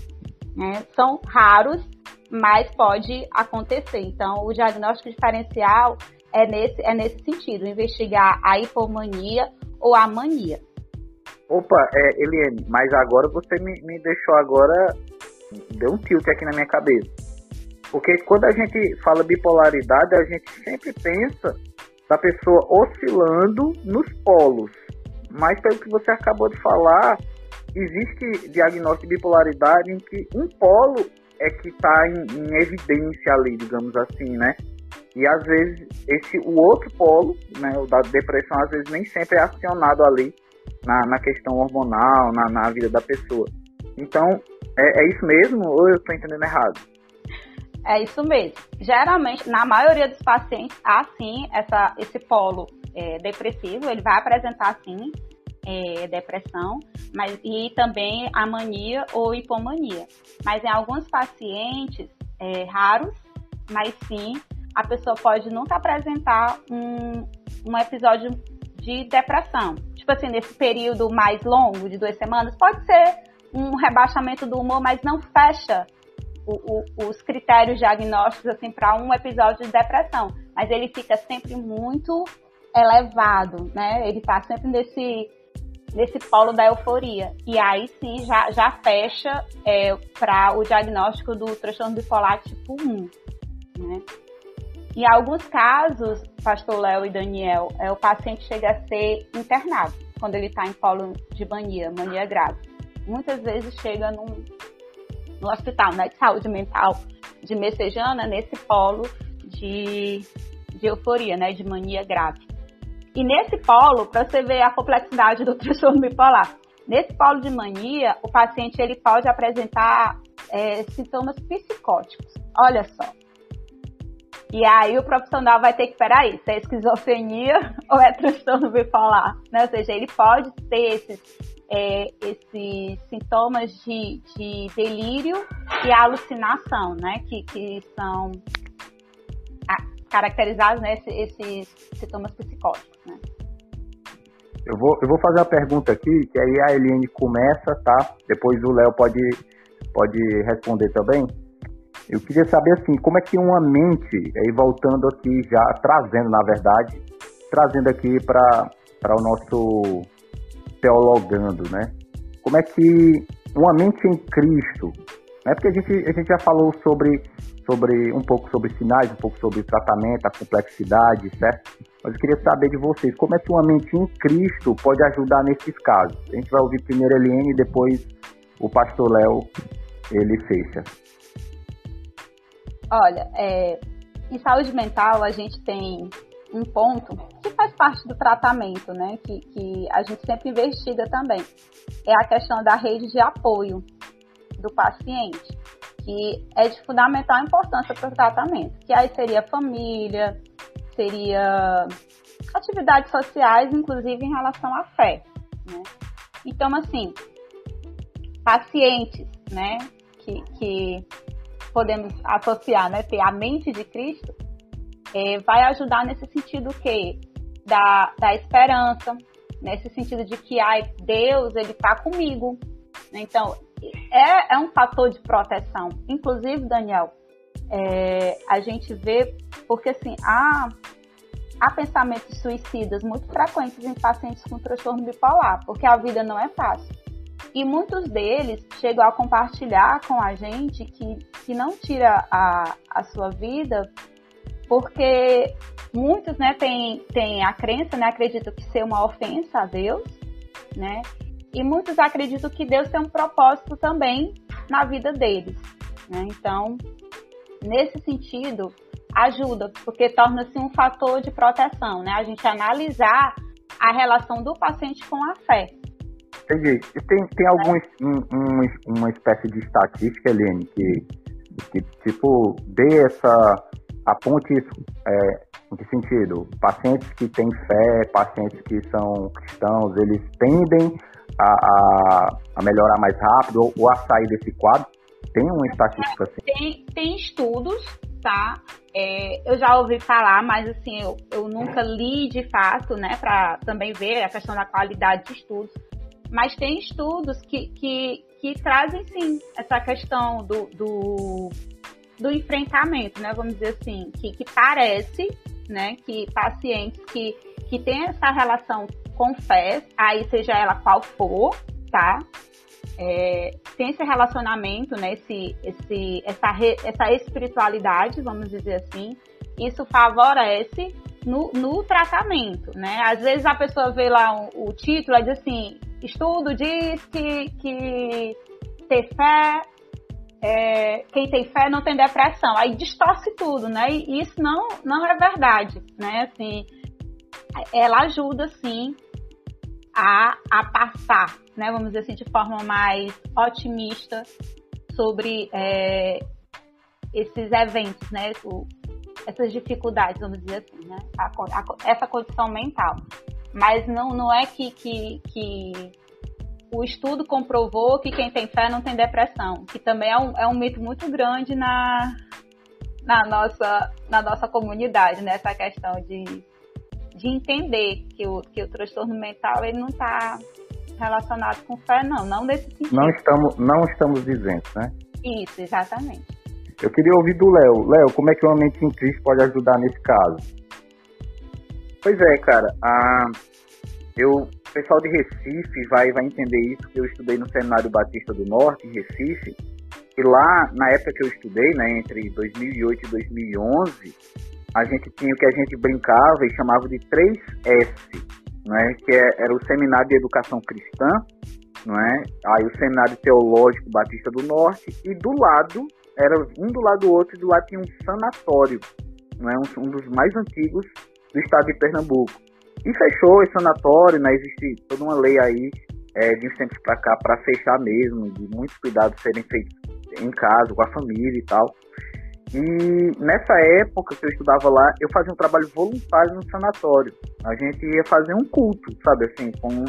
Né? São raros, mas pode acontecer. Então, o diagnóstico diferencial é nesse, é nesse sentido, investigar a hipomania ou a mania. Opa, é, Eliane, mas agora você me, me deixou agora, deu um tilt aqui na minha cabeça. Porque quando a gente fala bipolaridade, a gente sempre pensa da pessoa oscilando nos polos. Mas pelo que você acabou de falar, existe diagnóstico de bipolaridade em que um polo é que está em, em, evidência ali, digamos assim, né? E às vezes esse o outro polo, né, o da depressão, às vezes nem sempre é acionado ali na, na questão hormonal, na, na vida da pessoa. Então, é, é isso mesmo ou eu estou entendendo errado? É isso mesmo. Geralmente, na maioria dos pacientes, há sim essa, esse polo é, depressivo, ele vai apresentar sim é, depressão, mas e também a mania ou hipomania. Mas em alguns pacientes é, raros, mas sim a pessoa pode nunca apresentar um, um episódio de depressão. Tipo assim, nesse período mais longo, de duas semanas, pode ser um rebaixamento do humor, mas não fecha o, o, os critérios diagnósticos assim para um episódio de depressão. Mas ele fica sempre muito elevado, né? Ele está sempre nesse nesse polo da euforia. E aí sim já, já fecha é, para o diagnóstico do transtorno bipolar tipo 1. Né? Em alguns casos, pastor Léo e Daniel, é, o paciente chega a ser internado quando ele está em polo de mania, mania grave. Muitas vezes chega num, no hospital né, de saúde mental de Messejana, nesse polo de, de euforia, né, de mania grave. E nesse polo, para você ver a complexidade do transtorno bipolar, nesse polo de mania, o paciente ele pode apresentar é, sintomas psicóticos. Olha só, e aí o profissional vai ter que, peraí, se é esquizofrenia ou é transtorno bipolar? Né? Ou seja, ele pode ter esses, é, esses sintomas de, de delírio e alucinação, né? Que, que são caracterizados, né? Esses, sintomas psicóticos, né? Eu vou, eu vou fazer uma pergunta aqui, que aí a Eliane começa, tá? Depois o Léo pode, pode responder também. Eu queria saber assim, como é que uma mente, aí voltando aqui já, trazendo na verdade, trazendo aqui para o nosso teologando, né? Como é que uma mente em Cristo, né? Porque a gente, a gente já falou sobre, sobre um pouco sobre sinais, um pouco sobre tratamento, a complexidade, certo? Mas eu queria saber de vocês, como é que uma mente em Cristo pode ajudar nesses casos? A gente vai ouvir primeiro a Eliane e depois o pastor Léo, ele fecha. Olha, é, em saúde mental a gente tem um ponto que faz parte do tratamento, né? Que, que a gente sempre investiga também. É a questão da rede de apoio do paciente, que é de fundamental importância para o tratamento. Que aí seria família, seria atividades sociais, inclusive em relação à fé. Né? Então, assim, pacientes, né, que, que podemos associar, né, ter a mente de Cristo, é, vai ajudar nesse sentido que da, da esperança, nesse sentido de que ai, Deus ele está comigo. Então é, é um fator de proteção. Inclusive, Daniel, é, a gente vê porque assim há, há pensamentos suicidas muito frequentes em pacientes com transtorno bipolar, porque a vida não é fácil. E muitos deles chegam a compartilhar com a gente que, que não tira a, a sua vida porque muitos né, têm, têm a crença, né, acreditam que ser uma ofensa a Deus, né? E muitos acreditam que Deus tem um propósito também na vida deles. Né? Então, nesse sentido, ajuda, porque torna-se um fator de proteção, né? A gente analisar a relação do paciente com a fé. Entendi. Tem, tem alguns, um, um, uma espécie de estatística, Helene, que, que tipo, dê essa, aponte isso. É, em que sentido? Pacientes que têm fé, pacientes que são cristãos, eles tendem a, a, a melhorar mais rápido ou, ou, a sair desse quadro? Tem uma estatística assim? Tem, tem estudos, tá? É, eu já ouvi falar, mas assim, eu, eu nunca li de fato, né, para também ver a questão da qualidade de estudos. Mas tem estudos que, que, que trazem sim essa questão do, do, do enfrentamento, né? Vamos dizer assim, que, que parece, né, que pacientes que, que têm essa relação com fé, aí seja ela qual for, tá? É, tem esse relacionamento, né, esse, esse, essa, re, essa espiritualidade, vamos dizer assim, isso favorece no, no tratamento, né? Às vezes a pessoa vê lá o, o título e diz assim, estudo diz que, que ter fé é, quem tem fé não tem depressão. Aí distorce tudo, né? E isso não, não é verdade, né? Assim, ela ajuda, sim, a, a passar, né? Vamos dizer assim, de forma mais otimista sobre é, esses eventos, né? O, essas dificuldades, vamos dizer assim, né? A, a, essa condição mental. Mas não, não é que, que, que o estudo comprovou que quem tem fé não tem depressão, que também é um, é um mito muito grande na, na, nossa, na nossa comunidade, né? Essa questão de, de entender que o, que o transtorno mental ele não está relacionado com fé, não, não nesse sentido. Não estamos, não estamos dizendo, né? Isso, exatamente. Eu queria ouvir do Léo. Léo, como é que uma mente em Cristo pode ajudar nesse caso? Pois é, cara. Ah, eu, o pessoal de Recife vai, vai entender isso, que eu estudei no Seminário Batista do Norte, em Recife, e lá, na época que eu estudei, né, entre 2008 e 2011, a gente tinha o que a gente brincava e chamava de 3S, né, que é, era o Seminário de Educação Cristã, não é? aí o Seminário Teológico Batista do Norte, e do lado, era um do lado do outro, e do lado tinha um sanatório, não é? um, um dos mais antigos do estado de Pernambuco. E fechou esse sanatório, né? Existe toda uma lei aí é, de uns tempos para cá para fechar mesmo, de muitos cuidados serem feitos em casa, com a família e tal. E nessa época que eu estudava lá, eu fazia um trabalho voluntário no sanatório. A gente ia fazer um culto, sabe assim, com,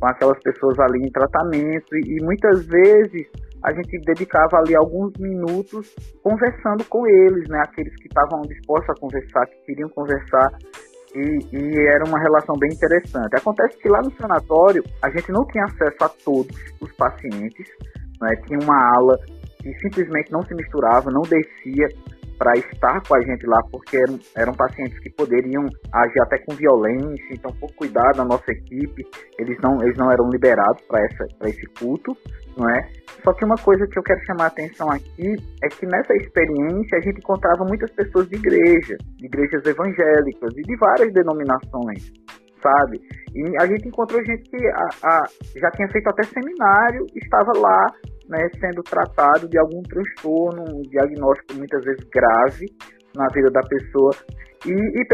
com aquelas pessoas ali em tratamento e, e muitas vezes a gente dedicava ali alguns minutos conversando com eles, né? Aqueles que estavam dispostos a conversar, que queriam conversar e, e, era uma relação bem interessante. Acontece que lá no sanatório a gente não tinha acesso a todos os pacientes, né? tinha uma ala que simplesmente não se misturava, não descia para estar com a gente lá, porque eram, eram pacientes que poderiam agir até com violência, então por cuidar da nossa equipe, eles não, eles não eram liberados para esse culto, não é? Só que uma coisa que eu quero chamar a atenção aqui é que nessa experiência a gente encontrava muitas pessoas de igreja, de igrejas evangélicas e de várias denominações, sabe? E a gente encontrou gente que a, a, já tinha feito até seminário, estava lá né, sendo tratado de algum transtorno, um diagnóstico muitas vezes grave na vida da pessoa. E, e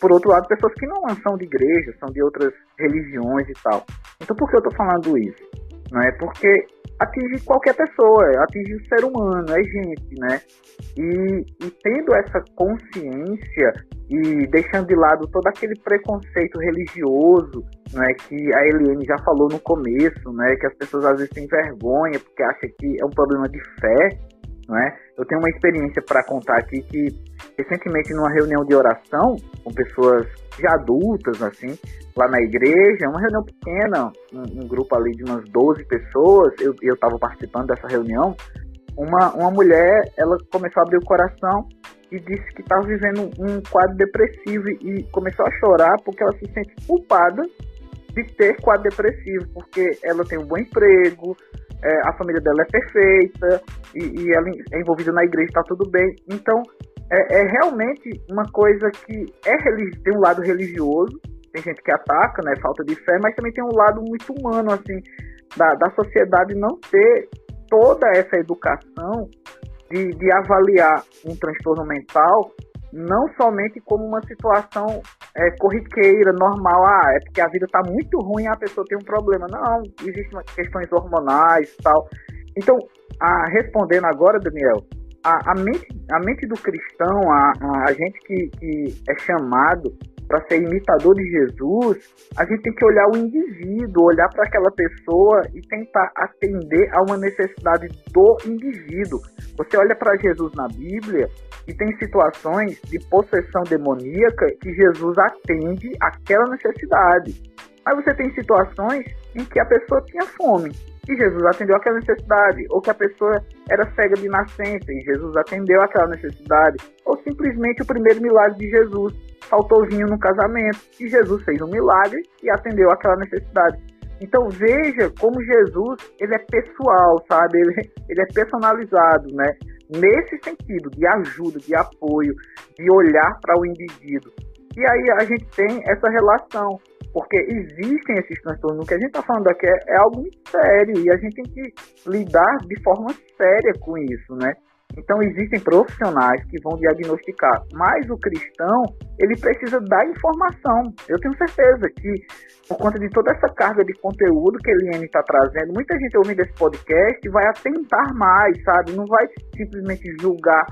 por outro lado, pessoas que não são de igreja, são de outras religiões e tal. Então, por que eu estou falando isso? Não é porque atinge qualquer pessoa, atinge o ser humano, é gente, né? E, e tendo essa consciência e deixando de lado todo aquele preconceito religioso, né, que a Eliane já falou no começo, né, que as pessoas às vezes têm vergonha porque acham que é um problema de fé, não é? Eu tenho uma experiência para contar aqui que recentemente numa reunião de oração com pessoas já adultas assim, lá na igreja, uma reunião pequena, um, um grupo ali de umas 12 pessoas, eu eu estava participando dessa reunião, uma uma mulher, ela começou a abrir o coração e disse que estava vivendo um quadro depressivo e começou a chorar porque ela se sente culpada de ter quadro depressivo, porque ela tem um bom emprego, é, a família dela é perfeita e, e ela é envolvida na igreja, está tudo bem. Então, é, é, realmente uma coisa que é tem um lado religioso, tem gente que ataca, né, falta de fé, mas também tem um lado muito humano, assim, da, da sociedade não ter toda essa educação de, de avaliar um transtorno mental não somente como uma situação é, corriqueira, normal, ah, é porque a vida está muito ruim e a pessoa tem um problema. Não, existem questões hormonais e tal. Então, a, respondendo agora, Daniel, a, a, mente, a mente do cristão, a, a, a gente que, que é chamado para ser imitador de Jesus, a gente tem que olhar o indivíduo, olhar para aquela pessoa e tentar atender a uma necessidade do indivíduo. Você olha para Jesus na Bíblia e tem situações de possessão demoníaca que Jesus atende aquela necessidade. Aí você tem situações em que a pessoa tinha fome e Jesus atendeu aquela necessidade, ou que a pessoa era cega de nascença e Jesus atendeu aquela necessidade, ou simplesmente o primeiro milagre de Jesus, faltou vinho no casamento e Jesus fez um milagre e atendeu aquela necessidade. Então veja como Jesus ele é pessoal, sabe? Ele, ele é personalizado, né? Nesse sentido de ajuda, de apoio, de olhar para o indivíduo. E aí a gente tem essa relação porque existem esses transtornos. O que a gente está falando aqui é, é, algo sério e a gente tem que lidar de forma séria com isso, né? Então existem profissionais que vão diagnosticar, mas o cristão ele precisa dar informação. Eu tenho certeza que por conta de toda essa carga de conteúdo que a Eliane está trazendo, muita gente ouvindo esse podcast vai atentar mais, sabe? Não vai simplesmente julgar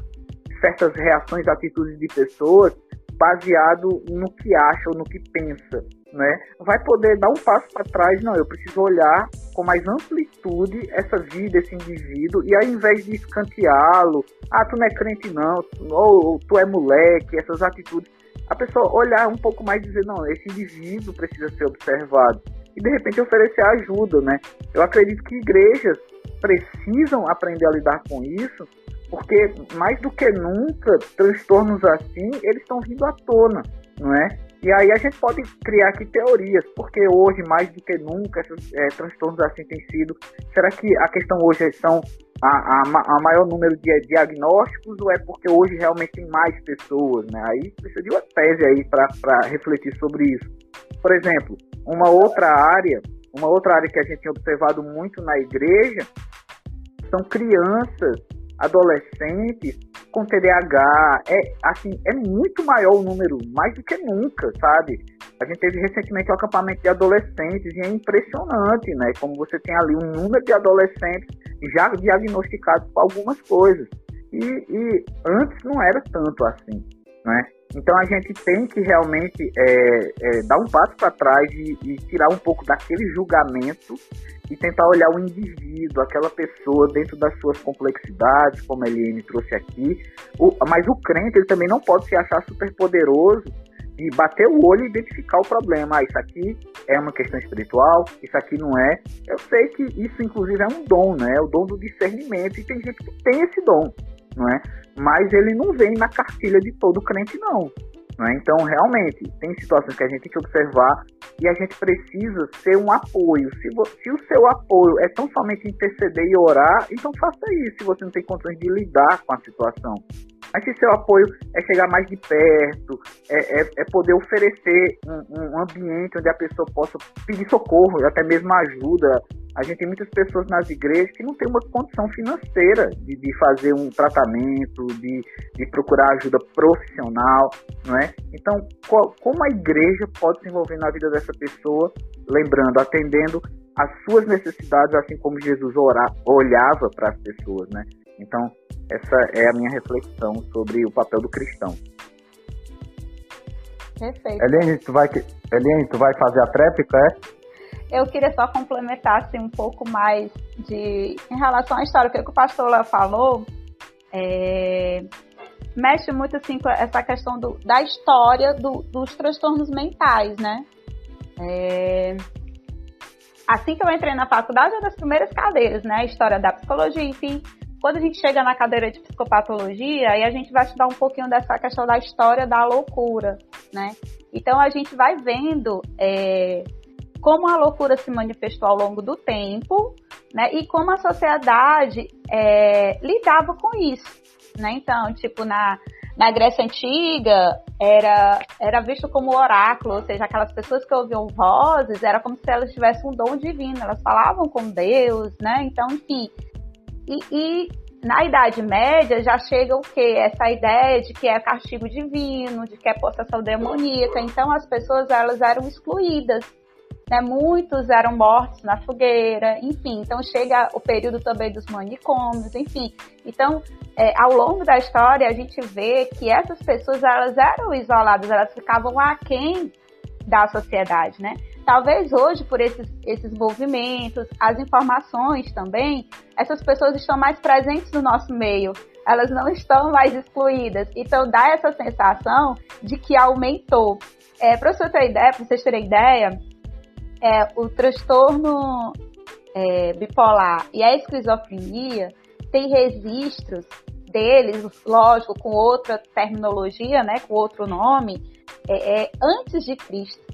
certas reações, atitudes de pessoas baseado no que acha ou no que pensa né, vai poder dar um passo para trás. Não, eu preciso olhar com mais amplitude essa vida, esse indivíduo, e ao invés de escanteá-lo, ah, tu não é crente não, ou, tu é moleque, essas atitudes, a pessoa olhar um pouco mais e dizer, não, esse indivíduo precisa ser observado. E de repente oferecer ajuda, né? Eu acredito que igrejas precisam aprender a lidar com isso, porque mais do que nunca, transtornos assim, eles estão vindo à tona, não é? E aí a gente pode criar aqui teorias, porque hoje, mais do que nunca, esses é, transtornos assim têm sido. Será que a questão hoje são a, a, a, maior número de diagnósticos ou é porque hoje realmente tem mais pessoas, né? Aí precisa de uma tese aí para refletir sobre isso. Por exemplo, uma outra área, uma outra área que a gente tem observado muito na igreja são crianças, adolescentes com TDAH, é assim, é muito maior o número, mais do que nunca, sabe? A gente teve recentemente um acampamento de adolescentes e é impressionante, né? Como você tem ali um número de adolescentes já diagnosticados com algumas coisas. E, e antes não era tanto assim, né? Então a gente tem que realmente é, é, dar um passo para trás e, e, tirar um pouco daquele julgamento e tentar olhar o indivíduo, aquela pessoa dentro das suas complexidades, como a Eliane trouxe aqui. O, mas o crente ele também não pode se achar super poderoso e bater o olho e identificar o problema. Ah, isso aqui é uma questão espiritual, isso aqui não é. Eu sei que isso, inclusive, é um dom, né? É o dom do discernimento e tem gente que tem esse dom, não é? Mas ele não vem na cartilha de todo crente, não. Né? Então, realmente, tem situações que a gente tem que observar e a gente precisa ser um apoio. Se, se o seu apoio é tão somente interceder e orar, então faça isso, se você não tem condições de lidar com a situação. Mas se seu apoio é chegar mais de perto, é, é, é poder oferecer um, um, ambiente onde a pessoa possa pedir socorro, até mesmo ajuda. A gente tem muitas pessoas nas igrejas que não tem uma condição financeira de, de fazer um tratamento, de, de procurar ajuda profissional, não é? Então, qual, como a igreja pode se envolver na vida dessa pessoa, lembrando, atendendo as suas necessidades, assim como Jesus ora, olhava para as pessoas, né? Então, essa é a minha reflexão sobre o papel do cristão. Perfeito. Eliane, tu vai, Eliane, tu vai fazer a tréplica, é? Eu queria só complementar assim, um pouco mais de em relação à história, que o pastor lá falou, é, mexe muito assim com essa questão do, da história do, dos transtornos mentais, né? É, assim que eu entrei na faculdade, uma das primeiras cadeiras, né? História da psicologia, enfim. Quando a gente chega na cadeira de psicopatologia, aí a gente vai estudar um pouquinho dessa questão da história da loucura, né? Então a gente vai vendo é, como a loucura se manifestou ao longo do tempo, né? E como a sociedade é, lidava com isso, né? Então, tipo, na, na Grécia Antiga, era, era visto como oráculo, ou seja, aquelas pessoas que ouviam vozes, era como se elas tivessem um dom divino, elas falavam com Deus, né? Então, enfim. E, e na Idade Média já chega o quê? Essa ideia de que é castigo divino, de que é possessão demoníaca. Então, as pessoas elas eram excluídas né? Muitos eram mortos na fogueira, enfim. Então chega o período também dos manicômios, enfim. Então, é, ao longo da história, a gente vê que essas pessoas elas eram isoladas, elas ficavam aquém da sociedade, né? Talvez hoje, por esses, esses movimentos, as informações também, essas pessoas estão mais presentes no nosso meio, elas não estão mais excluídas. Então, dá essa sensação de que aumentou. É, para você ter ideia, para vocês terem ideia, é, o transtorno é, bipolar e a esquizofrenia tem registros deles, lógico, com outra terminologia, né, com outro nome, é, é, antes de Cristo.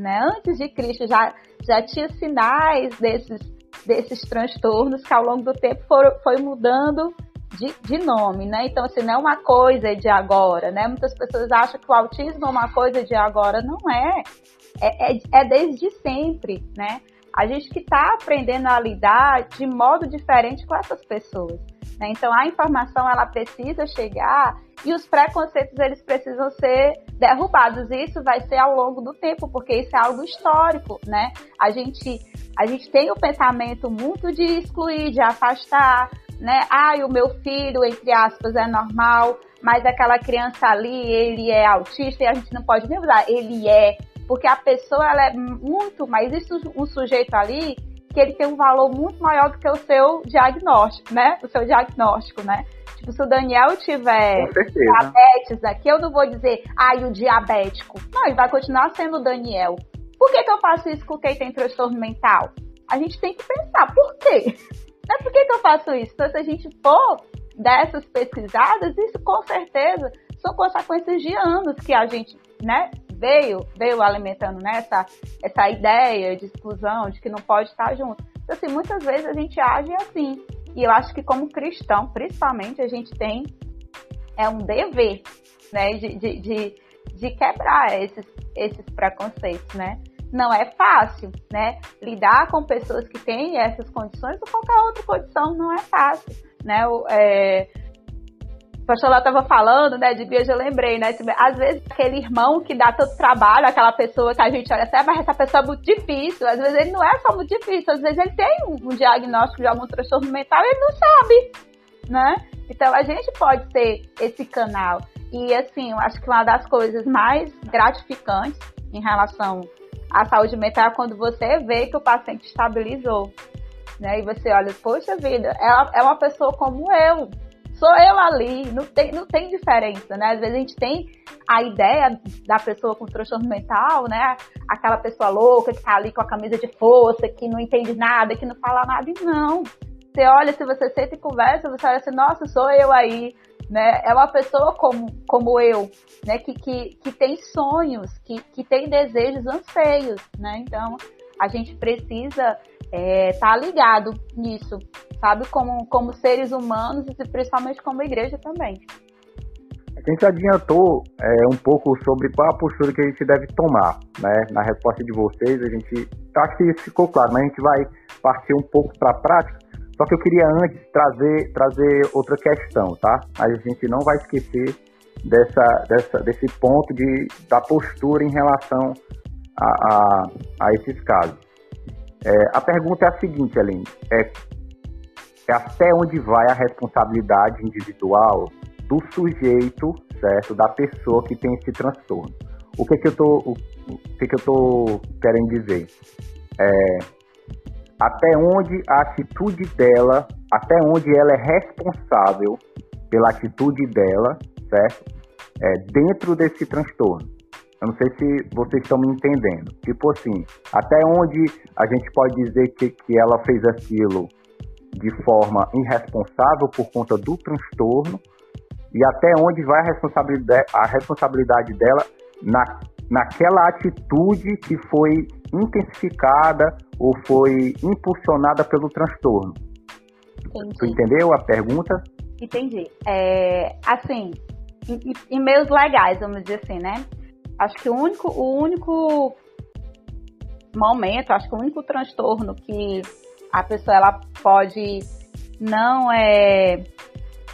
Né? Antes de Cristo já, já tinha sinais desses, desses transtornos que ao longo do tempo foram, foi mudando de, de nome, né? Então, assim, não é uma coisa de agora, né? Muitas pessoas acham que o autismo é uma coisa de agora, não é é, é, é desde sempre, né? A gente que está aprendendo a lidar de modo diferente com essas pessoas. Né? Então a informação ela precisa chegar e os preconceitos eles precisam ser derrubados. E isso vai ser ao longo do tempo, porque isso é algo histórico, né? A gente a gente tem o pensamento muito de excluir, de afastar, né? Ah, o meu filho entre aspas é normal, mas aquela criança ali ele é autista e a gente não pode nem usar ele é porque a pessoa ela é muito mais isso um sujeito ali que ele tem um valor muito maior do que o seu diagnóstico, né? O seu diagnóstico, né? Tipo, se o Daniel tiver diabetes aqui, eu não vou dizer, ai, o diabético. Não, ele vai continuar sendo o Daniel. Por que, que eu faço isso com quem tem transtorno mental? A gente tem que pensar, por quê? Né? Por que, que eu faço isso? Então, se a gente for dessas pesquisadas, isso com certeza são consequências de anos que a gente né, veio, veio alimentando né, essa ideia de exclusão, de que não pode estar junto. Então, assim, muitas vezes a gente age assim. E eu acho que como cristão, principalmente, a gente tem é um dever, né, de, de, de, de quebrar esses, esses preconceitos, né? Não é fácil, né? Lidar com pessoas que têm essas condições ou qualquer outra condição não é fácil, né? É, pastor lá estava falando, né, de Bia, eu lembrei, né, às vezes aquele irmão que dá todo trabalho, aquela pessoa que a gente olha ah, mas essa pessoa é muito difícil, às vezes ele não é só muito difícil, às vezes ele tem um, diagnóstico de algum transtorno mental e ele não sabe, né? Então a gente pode ter esse canal. E assim, eu acho que uma das coisas mais gratificantes em relação à saúde mental é quando você vê que o paciente estabilizou. Né? E você olha, poxa vida, é uma pessoa como eu, sou eu ali, não tem, não tem diferença, né? Às vezes a gente tem a ideia da pessoa com transtorno mental, né? Aquela pessoa louca que tá ali com a camisa de força, que não entende nada, que não fala nada, e não. Você olha, se você senta e conversa, você olha assim, nossa, sou eu aí, né? É uma pessoa como, como eu, né? Que, que, que tem sonhos, que, que tem desejos, anseios, né? Então, a gente precisa é, tá ligado nisso, sabe? Como, como seres humanos e principalmente como igreja também. A gente adiantou é, um pouco sobre qual a postura que a gente deve tomar, né? Na resposta de vocês, a gente acho que isso ficou claro, mas a gente vai partir um pouco para a prática. Só que eu queria antes trazer, trazer outra questão, tá? Mas a gente não vai esquecer dessa, dessa, desse ponto de, da postura em relação a, a, a esses casos. É, a pergunta é a seguinte, Aline, é, é até onde vai a responsabilidade individual do sujeito, certo, da pessoa que tem esse transtorno. O que que eu tô, o, que que eu tô querendo dizer? É, até onde a atitude dela, até onde ela é responsável pela atitude dela, certo? É, dentro desse transtorno. Eu não sei se vocês estão me entendendo. Tipo assim, até onde a gente pode dizer que, que ela fez aquilo de forma irresponsável por conta do transtorno e até onde vai a responsabilidade, a responsabilidade dela na, naquela atitude que foi intensificada ou foi impulsionada pelo transtorno. Entendi. Tu entendeu a pergunta? Entendi. É, assim, em, em meios legais, vamos dizer assim, né? Acho que o único, o único momento, acho que o único transtorno que a pessoa ela pode não é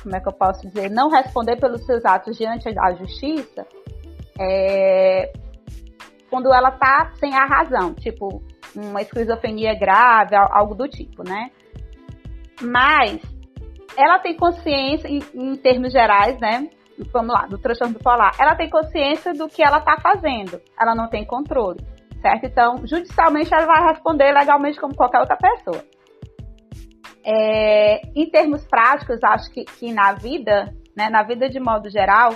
como é que eu posso dizer, não responder pelos seus atos diante da justiça é quando ela tá sem a razão, tipo uma esquizofrenia grave, algo do tipo, né? Mas ela tem consciência, em, em termos gerais, né? Vamos lá, do transtorno bipolar. Ela tem consciência do que ela está fazendo. Ela não tem controle, certo? Então, judicialmente, ela vai responder legalmente como qualquer outra pessoa. É, em termos práticos, acho que, que na vida, né, na vida de modo geral,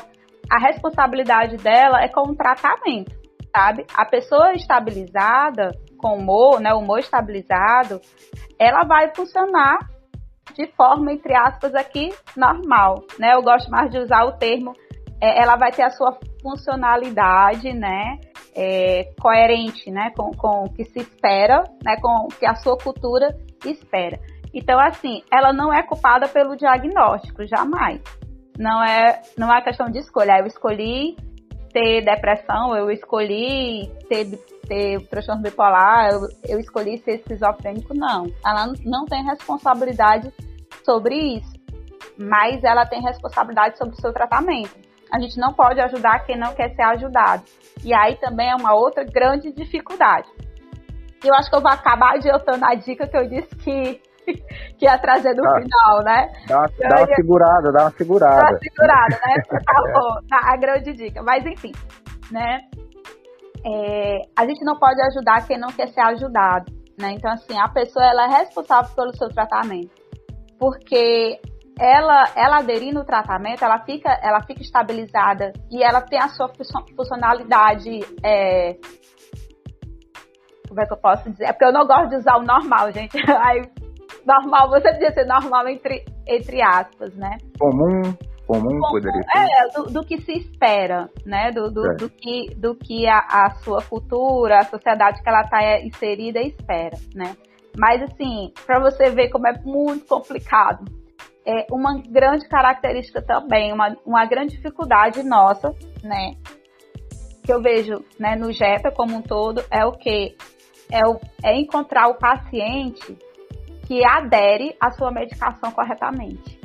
a responsabilidade dela é com o tratamento, sabe? A pessoa estabilizada, com humor, né, humor estabilizado, ela vai funcionar de forma, entre aspas, aqui, normal, né? Eu gosto mais de usar o termo, é, ela vai ter a sua funcionalidade, né? É, coerente, né? Com, com o que se espera, né? Com o que a sua cultura espera. Então, assim, ela não é culpada pelo diagnóstico, jamais. Não é, não é questão de escolha. Eu escolhi ter depressão, eu escolhi ter, ter transtorno bipolar, eu, eu escolhi ser esquizofrênico, não. Ela não tem responsabilidade sobre isso, mas ela tem responsabilidade sobre o seu tratamento. A gente não pode ajudar quem não quer ser ajudado. E aí também é uma outra grande dificuldade. Eu acho que eu vou acabar adiantando a dica que eu disse que que ia trazer no ah, final, né? Dá uma, dá uma ia... segurada, dá uma segurada. Dá uma segurada, né? Tá bom, tá, a grande dica. Mas enfim, né? É, a gente não pode ajudar quem não quer ser ajudado, né? Então, assim, a pessoa ela é responsável pelo seu tratamento. Porque ela, ela aderir no tratamento, ela fica, ela fica estabilizada e ela tem a sua funcionalidade é, como é que eu posso dizer? É porque eu não gosto de usar o normal, gente. Normal, você podia ser normal entre, entre aspas, né? Comum, comum, comum poderia ser. É, do, do, que se espera, né? Do, do, é. do que, do que a, a, sua cultura, a sociedade que ela está inserida espera, né? Mas, assim, para você ver como é muito complicado, é uma grande característica também, uma, uma grande dificuldade nossa, né? Que eu vejo né, no JEPA como um todo, é o que? É, o, é encontrar o paciente que adere à sua medicação corretamente.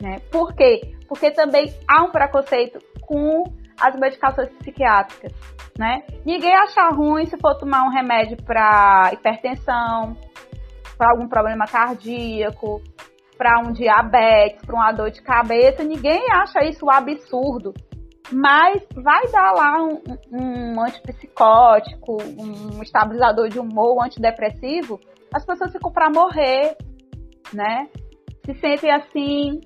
Né? Por quê? Porque também há um preconceito com as medicações psiquiátricas. Né? Ninguém acha ruim se for tomar um remédio para hipertensão, para algum problema cardíaco, para um diabetes, para uma dor de cabeça. Ninguém acha isso absurdo. Mas vai dar lá um, um antipsicótico, um estabilizador de humor, um antidepressivo, as pessoas ficam para morrer, né? Se sentem assim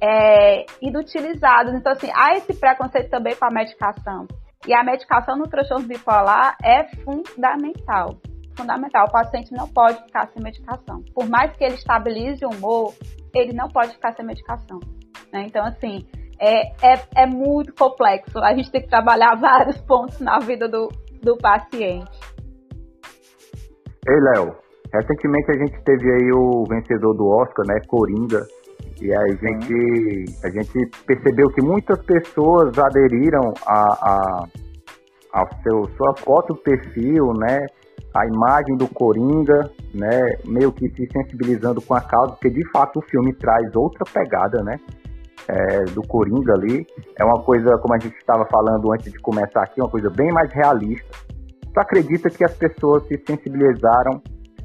é, inutilizadas. Então, assim, há esse preconceito também com a medicação. E a medicação no transtorno bipolar é fundamental. Fundamental. O paciente não pode ficar sem medicação. Por mais que ele estabilize o humor, ele não pode ficar sem medicação. Né? Então, assim, é, é, é muito complexo. A gente tem que trabalhar vários pontos na vida do, do paciente. Ei, Léo, recentemente a gente teve aí o vencedor do Oscar, né, Coringa, e a gente, a gente percebeu que muitas pessoas aderiram a, a, ao seu sua foto perfil, né, a imagem do Coringa, né, meio que se sensibilizando com a causa, porque de fato o filme traz outra pegada, né, é, do Coringa ali. É uma coisa, como a gente estava falando antes de começar aqui, uma coisa bem mais realista. Tu acredita que as pessoas se sensibilizaram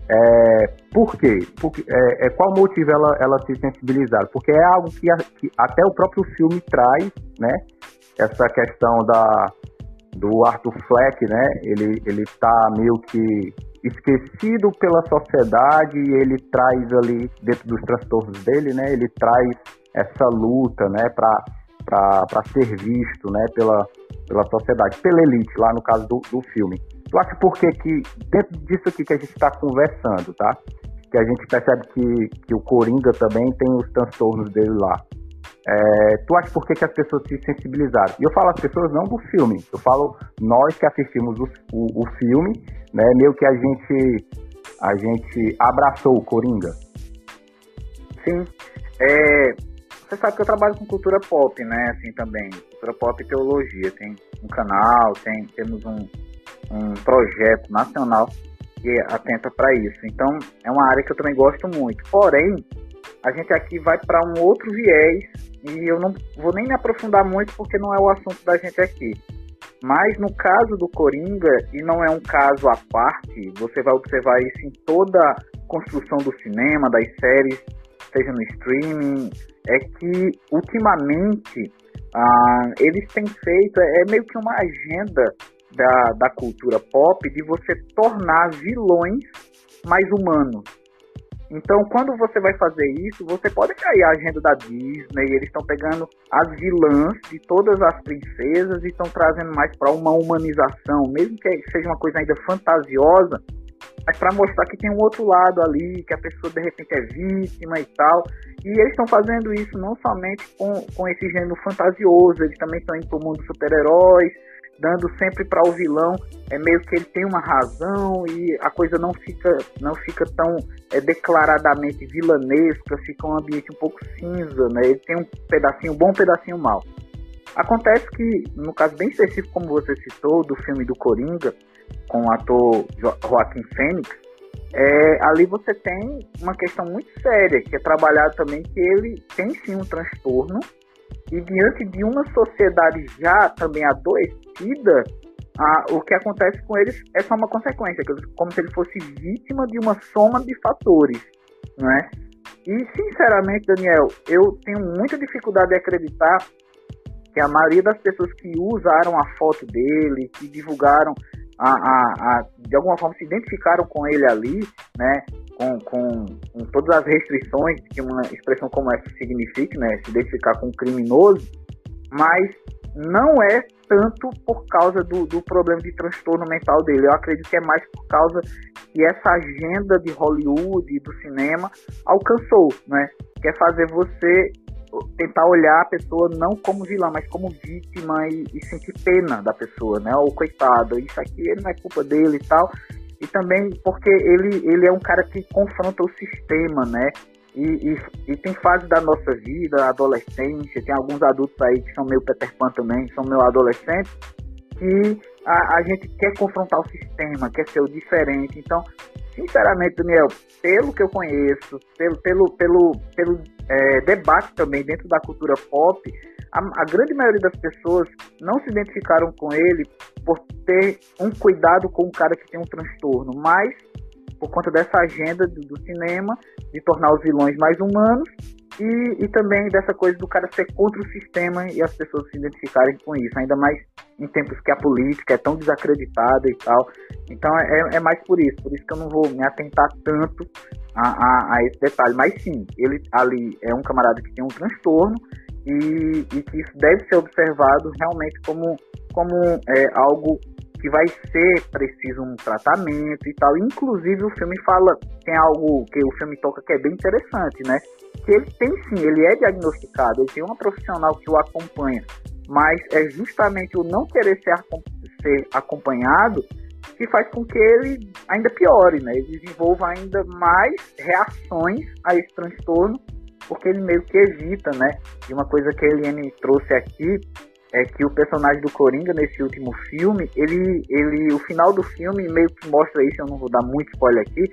É, por quê? Porque, é, é, qual motivo ela, ela se sensibilizar? Porque é algo que, a, que, até o próprio filme traz, né? Essa questão da, do Arthur Fleck, né? Ele, ele tá meio que esquecido pela sociedade e ele traz ali, dentro dos transtornos dele, né? Ele traz essa luta, né? Para ser visto, né? Pela, pela sociedade, pela elite, lá no caso do, do filme. Tu acha por que que, dentro disso aqui que a gente está conversando, tá? Que a gente percebe que, que o Coringa também tem os transtornos dele lá. É, tu acha por que, que as pessoas se sensibilizaram? E eu falo as pessoas não do filme, eu falo nós que assistimos o, o, o filme, né? Meio que a gente, a gente abraçou o Coringa. Sim. É, você sabe que eu trabalho com cultura pop, né? Assim também. Cultura pop e teologia. Tem um canal, tem, temos um, um projeto nacional que atenta para isso. Então, é uma área que eu também gosto muito. Porém, a gente aqui vai para um outro viés e eu não vou nem me aprofundar muito porque não é o assunto da gente aqui. Mas no caso do Coringa, e não é um caso à parte, você vai observar isso em toda a construção do cinema, das séries, seja no streaming, é que ultimamente ah, eles têm feito, é, é meio que uma agenda da, da cultura pop de você tornar vilões mais humanos. Então, quando você vai fazer isso, você pode cair a agenda da Disney, eles estão pegando as vilãs de todas as princesas e estão trazendo mais para uma humanização, mesmo que seja uma coisa ainda fantasiosa, mas para mostrar que tem um outro lado ali, que a pessoa de repente é vítima e tal. E eles estão fazendo isso não somente com, com esse gênero fantasioso, eles também estão indo para o mundo super-heróis, dando sempre para o vilão é meio que ele tem uma razão e a coisa não fica não fica tão é, declaradamente vilanesca, fica um ambiente um pouco cinza, né? Ele tem um pedacinho bom, um pedacinho mal. Acontece que, no caso bem específico, como você citou, do filme do Coringa, com o ator Joaquim Fênix, é, ali você tem uma questão muito séria, que é trabalhado também que ele tem sim um transtorno, e diante de uma sociedade já também adoecida, ah, o que acontece com eles é só uma consequência, como se ele fosse vítima de uma soma de fatores, não é? E, sinceramente, Daniel, eu tenho muita dificuldade de acreditar que a maioria das pessoas que usaram a foto dele, que divulgaram, a, a, a de alguma forma se identificaram com ele ali, né? Com, com, com, todas as restrições que uma expressão como essa significa, né? Se identificar com um criminoso, mas não é tanto por causa do, do problema de transtorno mental dele. Eu acredito que é mais por causa que essa agenda de Hollywood e do cinema alcançou, né? Quer fazer você tentar olhar a pessoa não como vilã, mas como vítima e, e sentir pena da pessoa, né? O coitado, isso aqui não é culpa dele e tal. E também porque ele, ele é um cara que confronta o sistema, né? E, e, e, tem fase da nossa vida, adolescência, tem alguns adultos aí que são meio Peter Pan também, são meio adolescentes, que a, a gente quer confrontar o sistema, quer ser o diferente. Então, sinceramente, Daniel, pelo que eu conheço, pelo, pelo, pelo, pelo é, debate também dentro da cultura pop, a, a, grande maioria das pessoas não se identificaram com ele por ter um cuidado com um cara que tem um transtorno, mas por conta dessa agenda do, do cinema, de tornar os vilões mais humanos e, e, também dessa coisa do cara ser contra o sistema e as pessoas se identificarem com isso, ainda mais em tempos que a política é tão desacreditada e tal. Então é, é mais por isso, por isso que eu não vou me atentar tanto a, a, a esse detalhe. Mas sim, ele ali é um camarada que tem um transtorno e, e que isso deve ser observado realmente como, como é, algo que vai ser preciso um tratamento e tal. Inclusive o filme fala, tem algo que o filme toca que é bem interessante, né? Que ele tem sim, ele é diagnosticado, ele tem uma profissional que o acompanha, mas é justamente o não querer ser, ser acompanhado que faz com que ele ainda piore, né? Ele desenvolva ainda mais reações a esse transtorno, porque ele meio que evita, né? E uma coisa que a Eliane trouxe aqui é que o personagem do Coringa nesse último filme, ele, ele, o final do filme meio que mostra isso, eu não vou dar muito spoiler aqui,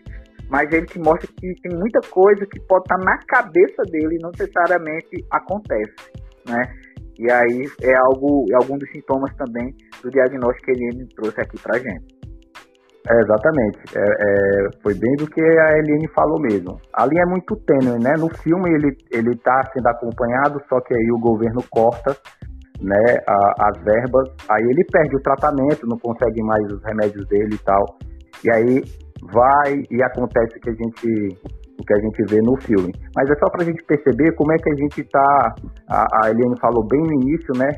mas ele te mostra que tem muita coisa que pode estar na cabeça dele e não necessariamente acontece, né? E aí é algo, é algum dos sintomas também do diagnóstico que ele trouxe aqui pra gente. É, exatamente. É, é, foi bem do que a Eliane falou mesmo. Ali é muito tênue, né? No filme ele, ele tá sendo acompanhado, só que aí o governo corta né, a, as verbas, aí ele perde o tratamento, não consegue mais os remédios dele e tal. E aí vai e acontece o que a gente o que a gente vê no filme. Mas é só para a gente perceber como é que a gente está. A, a Eliane falou bem no início, né,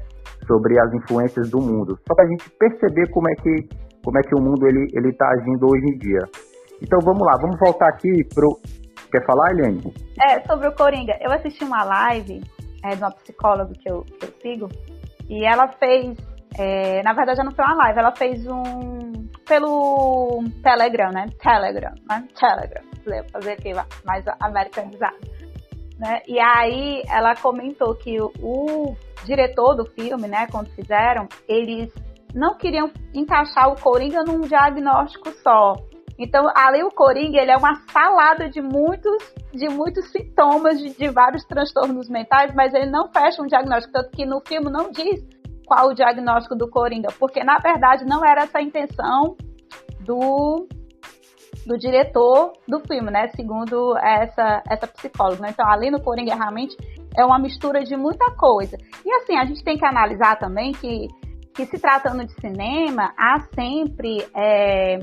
sobre as influências do mundo. Só para a gente perceber como é que como é que o mundo ele ele está agindo hoje em dia. Então vamos lá, vamos voltar aqui pro. Quer falar, Eliane? É sobre o Coringa. Eu assisti uma live é, de uma psicóloga que eu, que eu sigo e ela fez é, na verdade, não foi uma live, ela fez um pelo Telegram, né? Telegram, né? Telegram fazer aqui mais americanizado. Né? E aí ela comentou que o, o, diretor do filme, né, quando fizeram, eles não queriam encaixar o Coringa num diagnóstico só. Então, ali o Coringa, ele é uma salada de muitos, de muitos sintomas de, de vários transtornos mentais, mas ele não fecha um diagnóstico, tanto que no filme não diz qual o diagnóstico do Coringa, porque na verdade não era essa a intenção do do diretor do filme, né? Segundo essa, essa psicóloga. Né? Então, além do Coringa, realmente é uma mistura de muita coisa. E assim, a gente tem que analisar também que, que se tratando de cinema, há sempre, é,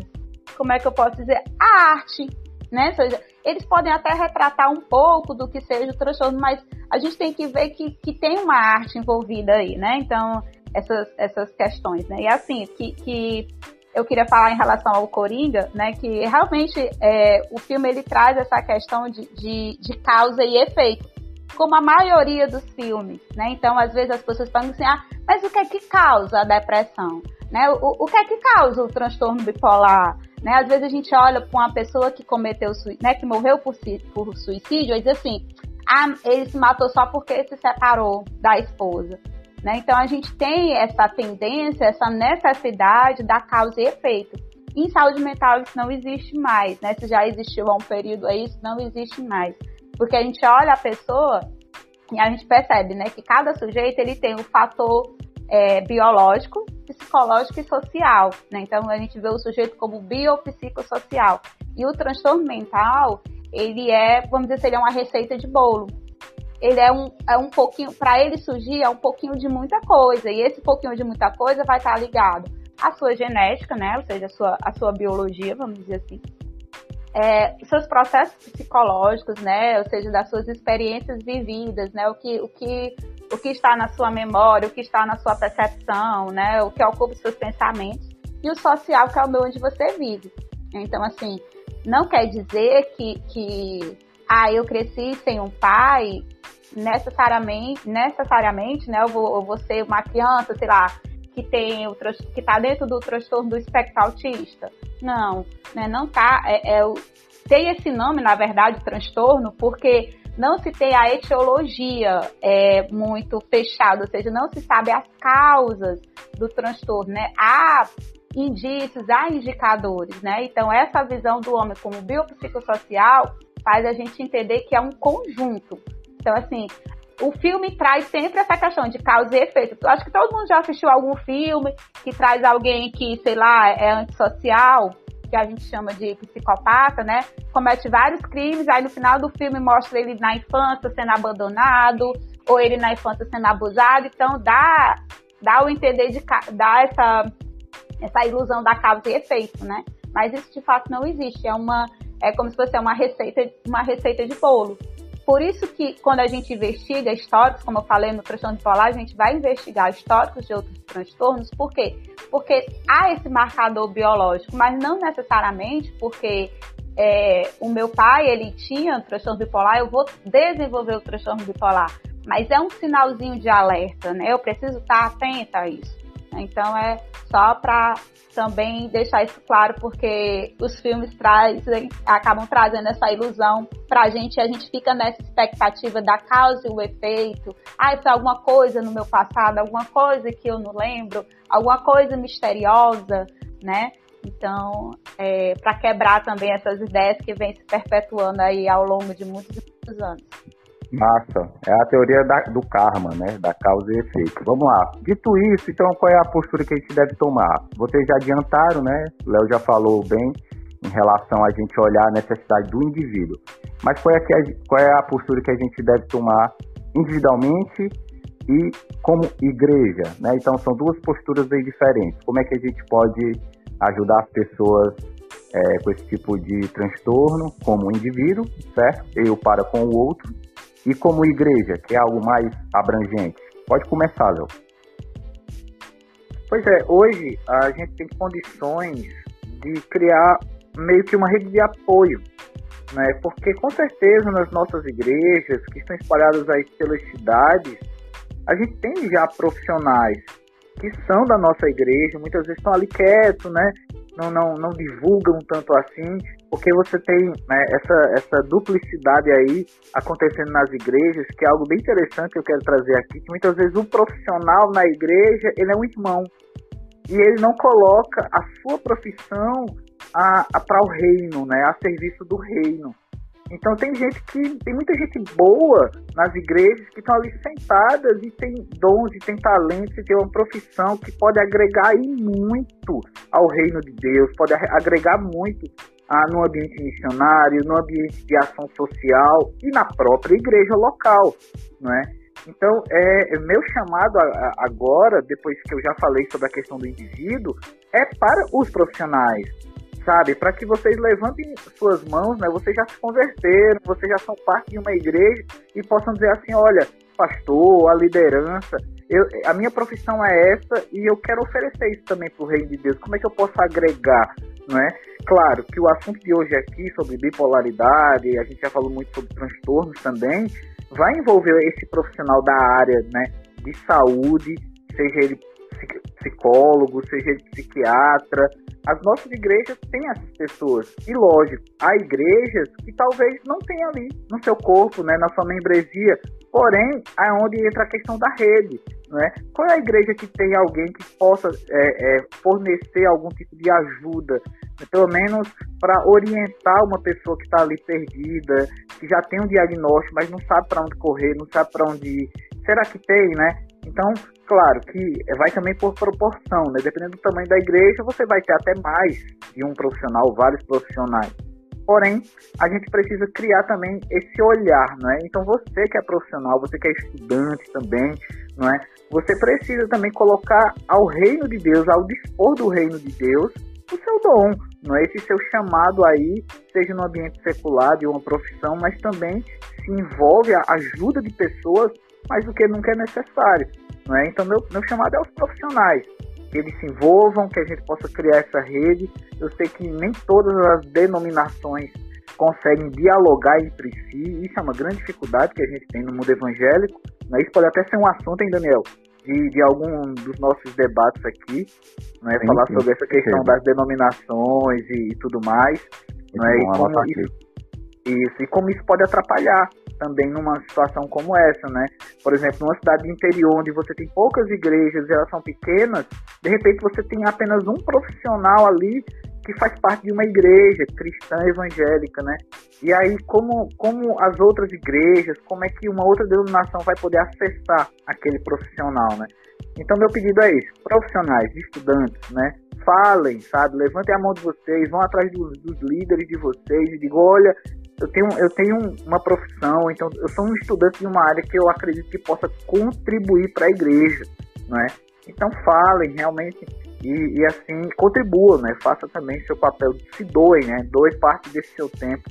como é que eu posso dizer, a arte, né? Ou seja, eles podem até retratar um pouco do que seja o transtorno, mas a gente tem que ver que, que tem uma arte envolvida aí, né? Então, essas, essas questões, né? E assim, que, que eu queria falar em relação ao Coringa, né, que realmente é, o filme ele traz essa questão de, de, de, causa e efeito, como a maioria dos filmes, né? Então, às vezes as pessoas falam assim, ah, mas o que é que causa a depressão? Né? O, o que é que causa o transtorno bipolar? Né? Às vezes a gente olha para uma pessoa que cometeu, né, que morreu por, por suicídio e diz assim, ah, ele se matou só porque se separou da esposa. Né? Então, a gente tem essa tendência, essa necessidade da causa e efeito. Em saúde mental, isso não existe mais, né? Se já existiu há um período aí, isso não existe mais. Porque a gente olha a pessoa e a gente percebe, né, que cada sujeito ele tem o um fator é, biológico, psicológico e social, né? Então a gente vê o sujeito como biopsicossocial. E o transtorno mental, ele é, vamos dizer, ele é uma receita de bolo ele é um, é um pouquinho, para ele surgir, é um pouquinho de muita coisa. E esse pouquinho de muita coisa vai estar ligado à sua genética, né? Ou seja, a sua, a sua biologia, vamos dizer assim. É, seus processos psicológicos, né? Ou seja, das suas experiências vividas, né? O que, o que, o que está na sua memória, o que está na sua percepção, né? O que ocupa os seus pensamentos. E o social, que é o meio onde você vive. Então, assim, não quer dizer que, que ah, eu cresci sem um pai, necessariamente, necessariamente, né, eu vou, eu vou ser uma criança, sei lá, que tem o que está dentro do transtorno do espectro autista. Não, né, não tá. É, é, tem esse nome, na verdade, transtorno, porque não se tem a etiologia é, muito fechada, ou seja, não se sabe as causas do transtorno, né? Há indícios, há indicadores, né? Então, essa visão do homem como biopsicossocial faz a gente entender que é um conjunto. Então, assim, o filme traz sempre essa questão de causa e efeito. Eu acho que todo mundo já assistiu algum filme que traz alguém que, sei lá, é antissocial, que a gente chama de psicopata, né? Comete vários crimes, aí no final do filme mostra ele na infância sendo abandonado, ou ele na infância sendo abusado. Então, dá, dá o entender de dá essa, essa ilusão da causa e efeito, né? Mas isso de fato não existe. É uma é como se fosse uma receita, uma receita de bolo. Por isso que quando a gente investiga históricos, como eu falei no transtorno bipolar, a gente vai investigar históricos de outros transtornos. Por quê? Porque há esse marcador biológico, mas não necessariamente porque é, o meu pai ele tinha transtorno bipolar, eu vou desenvolver o transtorno bipolar. Mas é um sinalzinho de alerta, né? Eu preciso estar atenta a isso. Então é só para também deixar isso claro, porque os filmes trazem, acabam trazendo essa ilusão para a gente, a gente fica nessa expectativa da causa e o efeito. Ah, foi alguma coisa no meu passado, alguma coisa que eu não lembro, alguma coisa misteriosa, né? Então, é, para quebrar também essas ideias que vêm se perpetuando aí ao longo de muitos anos. Massa. É a teoria da, do karma, né? Da causa e efeito. Vamos lá. Dito isso, então qual é a postura que a gente deve tomar? Vocês já adiantaram, né? O Léo já falou bem em relação a gente olhar a necessidade do indivíduo. Mas qual é, a, qual é a postura que a gente deve tomar individualmente e como igreja, né? Então são duas posturas bem diferentes. Como é que a gente pode ajudar as pessoas é, com esse tipo de transtorno, como indivíduo, certo? Eu para com o outro, e como igreja, que é algo mais abrangente. Pode começar, Léo. Pois é, hoje a gente tem condições de criar meio que uma rede de apoio, né? Porque com certeza nas nossas igrejas, que estão espalhadas aí pelas cidades, a gente tem já profissionais que são da nossa igreja, muitas vezes estão ali quietos, né? Não, não, não divulgam tanto assim, porque você tem né, essa, essa duplicidade aí acontecendo nas igrejas, que é algo bem interessante que eu quero trazer aqui, que muitas vezes o profissional na igreja, ele é um irmão, e ele não coloca a sua profissão para o reino, né, a serviço do reino. Então tem gente que tem muita gente boa nas igrejas que estão ali sentadas e tem dons e tem talentos e tem uma profissão que pode agregar muito ao reino de Deus, pode agregar muito ah, no ambiente missionário, no ambiente de ação social e na própria igreja local, não é? Então, é, meu chamado agora, depois que eu já falei sobre a questão do indivíduo, é para os profissionais, sabe? Para que vocês levantem suas mãos, né? Vocês já se converteram, vocês já são parte de uma igreja e possam dizer assim, olha, pastor, a liderança, eu, a minha profissão é essa e eu quero oferecer isso também para o reino de Deus. Como é que eu posso agregar, não é? Claro que o assunto de hoje aqui sobre bipolaridade, a gente já falou muito sobre transtornos também, vai envolver esse profissional da área, né, de saúde, seja ele psicólogo, seja ele psiquiatra, as nossas igrejas têm essas pessoas. E lógico, há igrejas que talvez não tenham ali no seu corpo, né, na sua membresia, porém, é onde entra a questão da rede. Né? Qual é a igreja que tem alguém que possa é, é, fornecer algum tipo de ajuda, pelo menos para orientar uma pessoa que está ali perdida, que já tem um diagnóstico, mas não sabe para onde correr, não sabe para onde ir? Será que tem, né? Então, claro que vai também por proporção, né? Dependendo do tamanho da igreja, você vai ter até mais de um profissional, vários profissionais. Porém, a gente precisa criar também esse olhar, não é? Então, você que é profissional, você que é estudante também, não é? Você precisa também colocar ao reino de Deus, ao dispor do reino de Deus, o seu dom, não é? Esse seu chamado aí, seja no ambiente secular de uma profissão, mas também se envolve a ajuda de pessoas mas o que nunca é necessário. Não é? Então, meu, meu chamado é aos profissionais, que eles se envolvam, que a gente possa criar essa rede. Eu sei que nem todas as denominações conseguem dialogar entre si, isso é uma grande dificuldade que a gente tem no mundo evangélico. Né? Isso pode até ser um assunto, hein, Daniel? De, de algum dos nossos debates aqui, né? falar sim, sobre essa questão sim. das denominações e, e tudo mais. Né? E, como isso, isso, e como isso pode atrapalhar também numa situação como essa, né? Por exemplo, numa cidade interior onde você tem poucas igrejas elas são pequenas, de repente você tem apenas um profissional ali que faz parte de uma igreja cristã evangélica, né? E aí, como, como as outras igrejas, como é que uma outra denominação vai poder acessar aquele profissional, né? Então, meu pedido é isso: profissionais, estudantes, né? Falem, sabe? Levantem a mão de vocês, vão atrás dos, dos líderes de vocês e digam: olha, eu tenho, eu tenho uma profissão, então eu sou um estudante de uma área que eu acredito que possa contribuir para a igreja, não é? Então falem realmente e, e, assim contribuam, né? Faça também seu papel, se doem, né? Doe parte desse seu tempo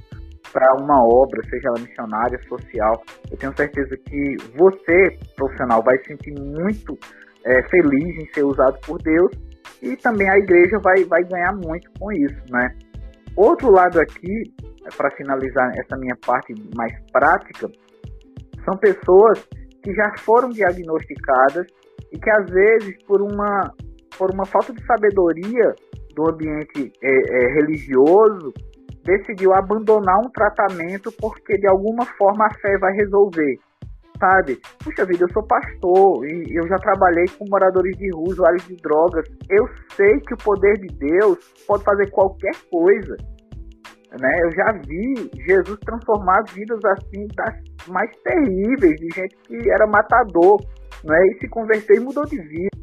para uma obra, seja ela missionária, social. Eu tenho certeza que você, profissional, vai se sentir muito é, feliz em ser usado por Deus e também a igreja vai, vai ganhar muito com isso, né? Outro lado aqui para finalizar essa minha parte mais prática, são pessoas que já foram diagnosticadas e que às vezes por uma por uma falta de sabedoria do ambiente é, é, religioso decidiu abandonar um tratamento porque de alguma forma a fé vai resolver sabe? Puxa vida, eu sou pastor e eu já trabalhei com moradores de rua, usuários de drogas. Eu sei que o poder de Deus pode fazer qualquer coisa. né? Eu já vi Jesus transformar vidas assim das mais terríveis, de gente que era matador, né? E se converteu e mudou de vida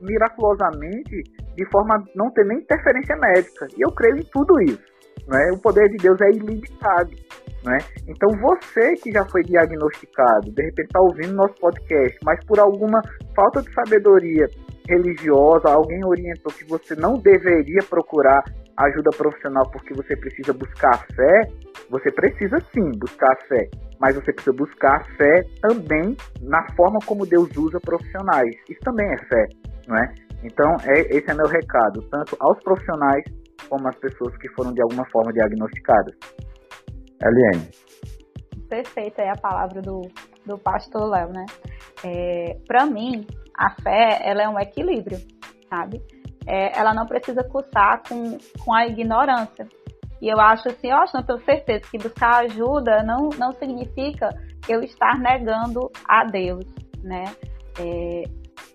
miraculosamente, de forma não ter nem interferência médica. E eu creio em tudo isso, né? O poder de Deus é ilimitado, né? Então você que já foi diagnosticado, de repente está ouvindo nosso podcast, mas por alguma falta de sabedoria religiosa, alguém orientou que você não deveria procurar ajuda profissional porque você precisa buscar a fé, você precisa sim buscar a fé, mas você precisa buscar a fé também na forma como Deus usa profissionais. Isso também é fé, não é? Então, é, esse é meu recado, tanto aos profissionais como às pessoas que foram de alguma forma diagnosticadas. Eliane. Perfeita é a palavra do, do pastor Léo, né? É, Para mim, a fé, ela é um equilíbrio, sabe? É, ela não precisa cursar com, com a ignorância. E eu acho assim, eu acho, não tenho certeza, que buscar ajuda não, não significa eu estar negando a Deus, né? É,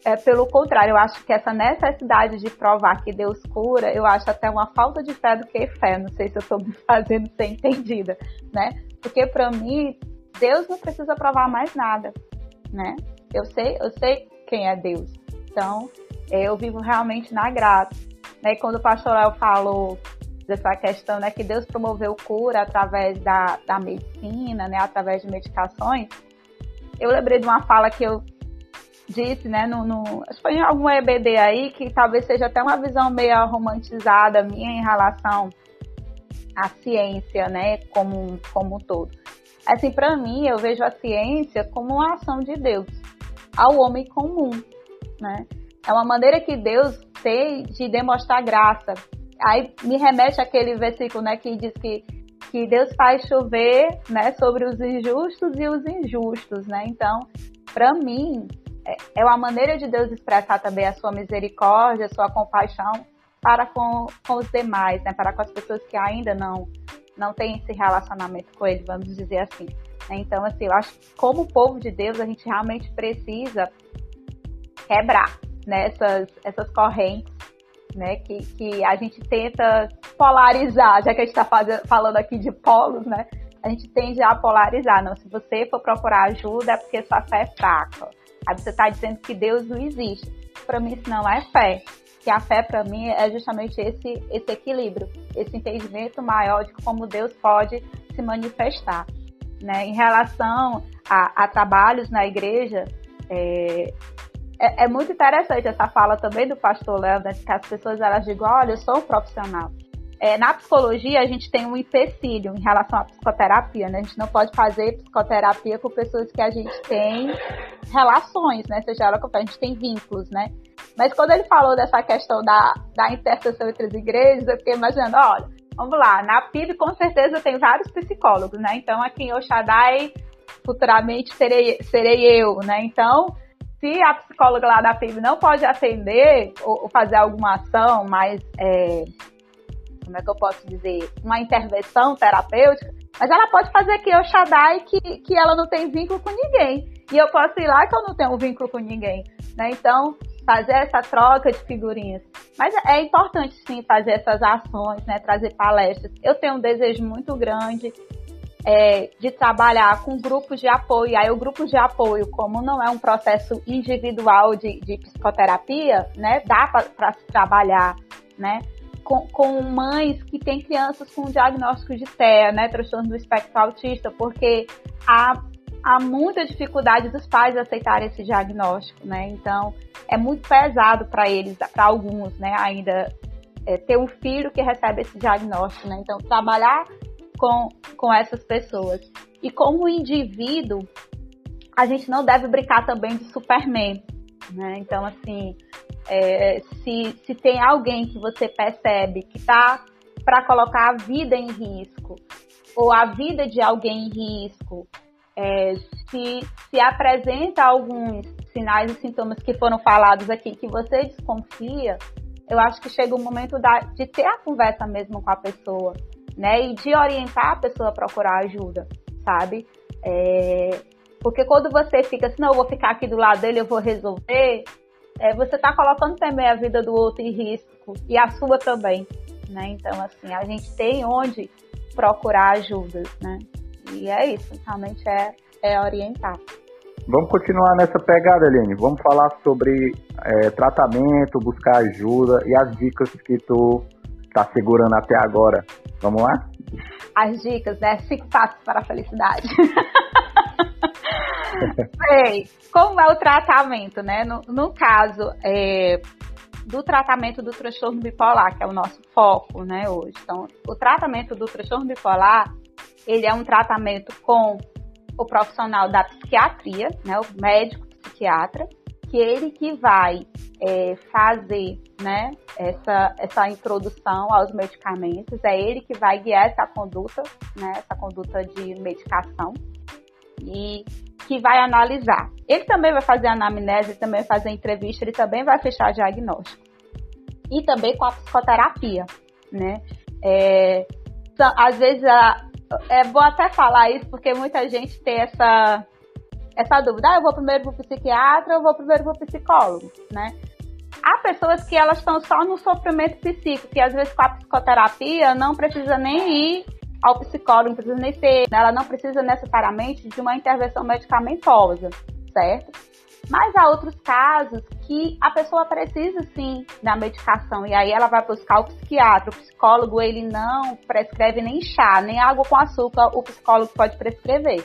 é, pelo contrário, eu acho que essa necessidade de provar que Deus cura, eu acho até uma falta de fé do que fé. Não sei se eu estou fazendo ser entendida, né? Porque para mim, Deus não precisa provar mais nada, né? Eu sei, eu sei quem é Deus. Então, eu vivo realmente na graça. Né? E quando o pastor Léo falou dessa questão, né, que Deus promoveu cura através da, da medicina, né, através de medicações, eu lembrei de uma fala que eu disse, né, no, no, acho que foi em algum EBD aí, que talvez seja até uma visão meio romantizada minha em relação à ciência, né, como, como um todo. Assim, para mim, eu vejo a ciência como uma ação de Deus ao homem comum, né? É uma maneira que Deus tem de demonstrar graça. Aí me remete àquele versículo, né, que diz que, que Deus faz chover, né, sobre os injustos e os injustos, né? Então, para mim, é, uma maneira de Deus expressar também a sua misericórdia, a sua compaixão para com, com os demais, né? Para com as pessoas que ainda não não têm esse relacionamento com Ele, vamos dizer assim. Então, assim, eu acho que como povo de Deus, a gente realmente precisa quebrar né, essas, essas correntes né, que, que a gente tenta polarizar, já que a gente está falando aqui de polos, né? A gente tende a polarizar. Não, se você for procurar ajuda é porque sua fé é fraca. Aí você está dizendo que Deus não existe. Para mim, isso não é fé. Que a fé, para mim, é justamente esse, esse equilíbrio, esse entendimento maior de como Deus pode se manifestar. Né? Em relação a, a trabalhos na igreja, é, é, é, muito interessante essa fala também do pastor Léo, né, que as pessoas elas digam, olha, eu sou um profissional. É, na psicologia, a gente tem um empecilho em relação à psicoterapia, né? A gente não pode fazer psicoterapia com pessoas que a gente tem relações, né? Seja ela com a gente tem vínculos, né? Mas quando ele falou dessa questão da, da interseção entre as igrejas, eu fiquei imaginando, olha, vamos lá, na PIB com certeza tem vários psicólogos, né? Então aqui em Oxadai, futuramente serei, serei eu, né? Então, se a psicóloga lá da PIB não pode atender ou, ou fazer alguma ação mais, é, como é que eu posso dizer, uma intervenção terapêutica, mas ela pode fazer aqui o Shaddai que, que ela não tem vínculo com ninguém. E eu posso ir lá que eu não tenho vínculo com ninguém. Né? Então, fazer essa troca de figurinhas. Mas é importante sim fazer essas ações, né? trazer palestras. Eu tenho um desejo muito grande é, de trabalhar com grupos de apoio. Aí o grupo de apoio, como não é um processo individual de, de psicoterapia, né, dá para se trabalhar, né, com, com, mães que têm crianças com diagnóstico de TEA, né, transtorno do espectro autista, porque há, há muita dificuldade dos pais aceitarem esse diagnóstico, né, então é muito pesado para eles, para alguns, né, ainda é, ter um filho que recebe esse diagnóstico, né, então trabalhar com, com essas pessoas. E como indivíduo, a gente não deve brincar também de Superman. Né? Então, assim, é, se, se tem alguém que você percebe que está para colocar a vida em risco, ou a vida de alguém em risco, é, se, se apresenta alguns sinais e sintomas que foram falados aqui que você desconfia, eu acho que chega o momento da, de ter a conversa mesmo com a pessoa né? E de orientar a pessoa a procurar ajuda, sabe? É, porque quando você fica assim, não, eu vou ficar aqui do lado dele, eu vou resolver, é, você está colocando também a vida do outro em risco e a sua também, né? Então, assim, a gente tem onde procurar ajuda, né? E é isso, realmente é, é orientar. Vamos continuar nessa pegada, Helene. Vamos falar sobre é, tratamento, buscar ajuda e as dicas que tu tá segurando até agora. Vamos lá? As dicas, né? Cinco passos para a felicidade. Bem, como é o tratamento, né? No, no caso é, do tratamento do transtorno bipolar, que é o nosso foco, né, hoje. Então, o tratamento do transtorno bipolar, ele é um tratamento com o profissional da psiquiatria, né, o médico psiquiatra, que ele que vai é, fazer né, essa, essa introdução aos medicamentos, é ele que vai guiar essa conduta, né, essa conduta de medicação, e que vai analisar. Ele também vai fazer anamnese, ele também vai fazer entrevista, ele também vai fechar diagnóstico. E também com a psicoterapia, né? É, às vezes a, é bom até falar isso, porque muita gente tem essa, essa dúvida. Ah, eu vou primeiro para o psiquiatra, eu vou primeiro para o psicólogo, né? Há pessoas que elas estão só no sofrimento psíquico, que às vezes com a psicoterapia não precisa nem ir ao psicólogo, não precisa nem ser, ela não precisa necessariamente de uma intervenção medicamentosa, certo? Mas há outros casos que a pessoa precisa sim da medicação e aí ela vai buscar o psiquiatra. O psicólogo ele não prescreve nem chá, nem água com açúcar, o psicólogo pode prescrever,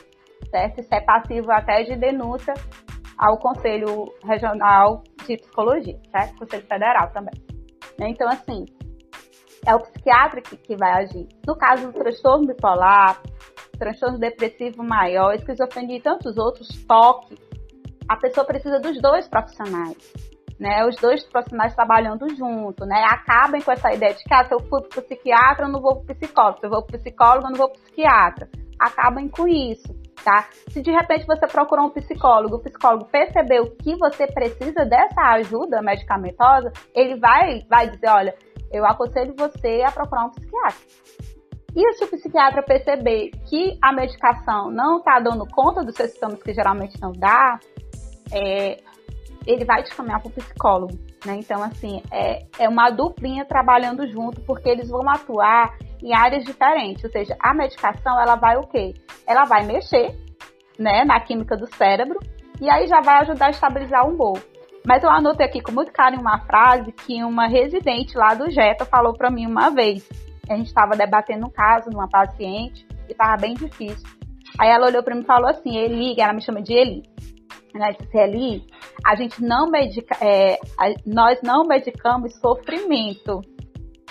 certo? Isso é passivo até de denúncia ao Conselho Regional de Psicologia, certo? Conselho Federal também. Então, assim, é o psiquiatra que, que vai agir. No caso do transtorno bipolar, transtorno depressivo maior, esquizofrenia e tantos outros, toque, a pessoa precisa dos dois profissionais. Né, os dois profissionais trabalhando junto, né? Acabem com essa ideia de que ah, se eu for para o psiquiatra, eu não vou para o psicólogo. Se eu vou para o psicólogo, eu não vou para o psiquiatra. Acabem com isso, tá? Se de repente você procurou um psicólogo, o psicólogo percebeu que você precisa dessa ajuda medicamentosa, ele vai, vai dizer, olha, eu aconselho você a procurar um psiquiatra. E se o psiquiatra perceber que a medicação não está dando conta dos seus sintomas, que geralmente não dá, é, ele vai te caminhar para o psicólogo. Né? Então, assim, é, é uma duplinha trabalhando junto, porque eles vão atuar em áreas diferentes. Ou seja, a medicação, ela vai o quê? Ela vai mexer né, na química do cérebro e aí já vai ajudar a estabilizar o humor. Mas eu anotei aqui com muito carinho uma frase que uma residente lá do Jeta falou para mim uma vez. A gente estava debatendo um caso de uma paciente e estava bem difícil. Aí ela olhou para mim e falou assim: Eli, ela me chama de Eli. Ela disse: Eli, a gente não medica, é, a, nós não medicamos sofrimento,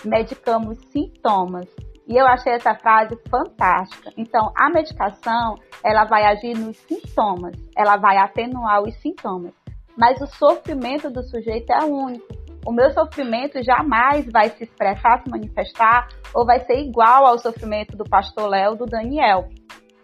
medicamos sintomas. E eu achei essa frase fantástica. Então, a medicação, ela vai agir nos sintomas, ela vai atenuar os sintomas mas o sofrimento do sujeito é único. O meu sofrimento jamais vai se expressar, se manifestar, ou vai ser igual ao sofrimento do pastor Léo, do Daniel,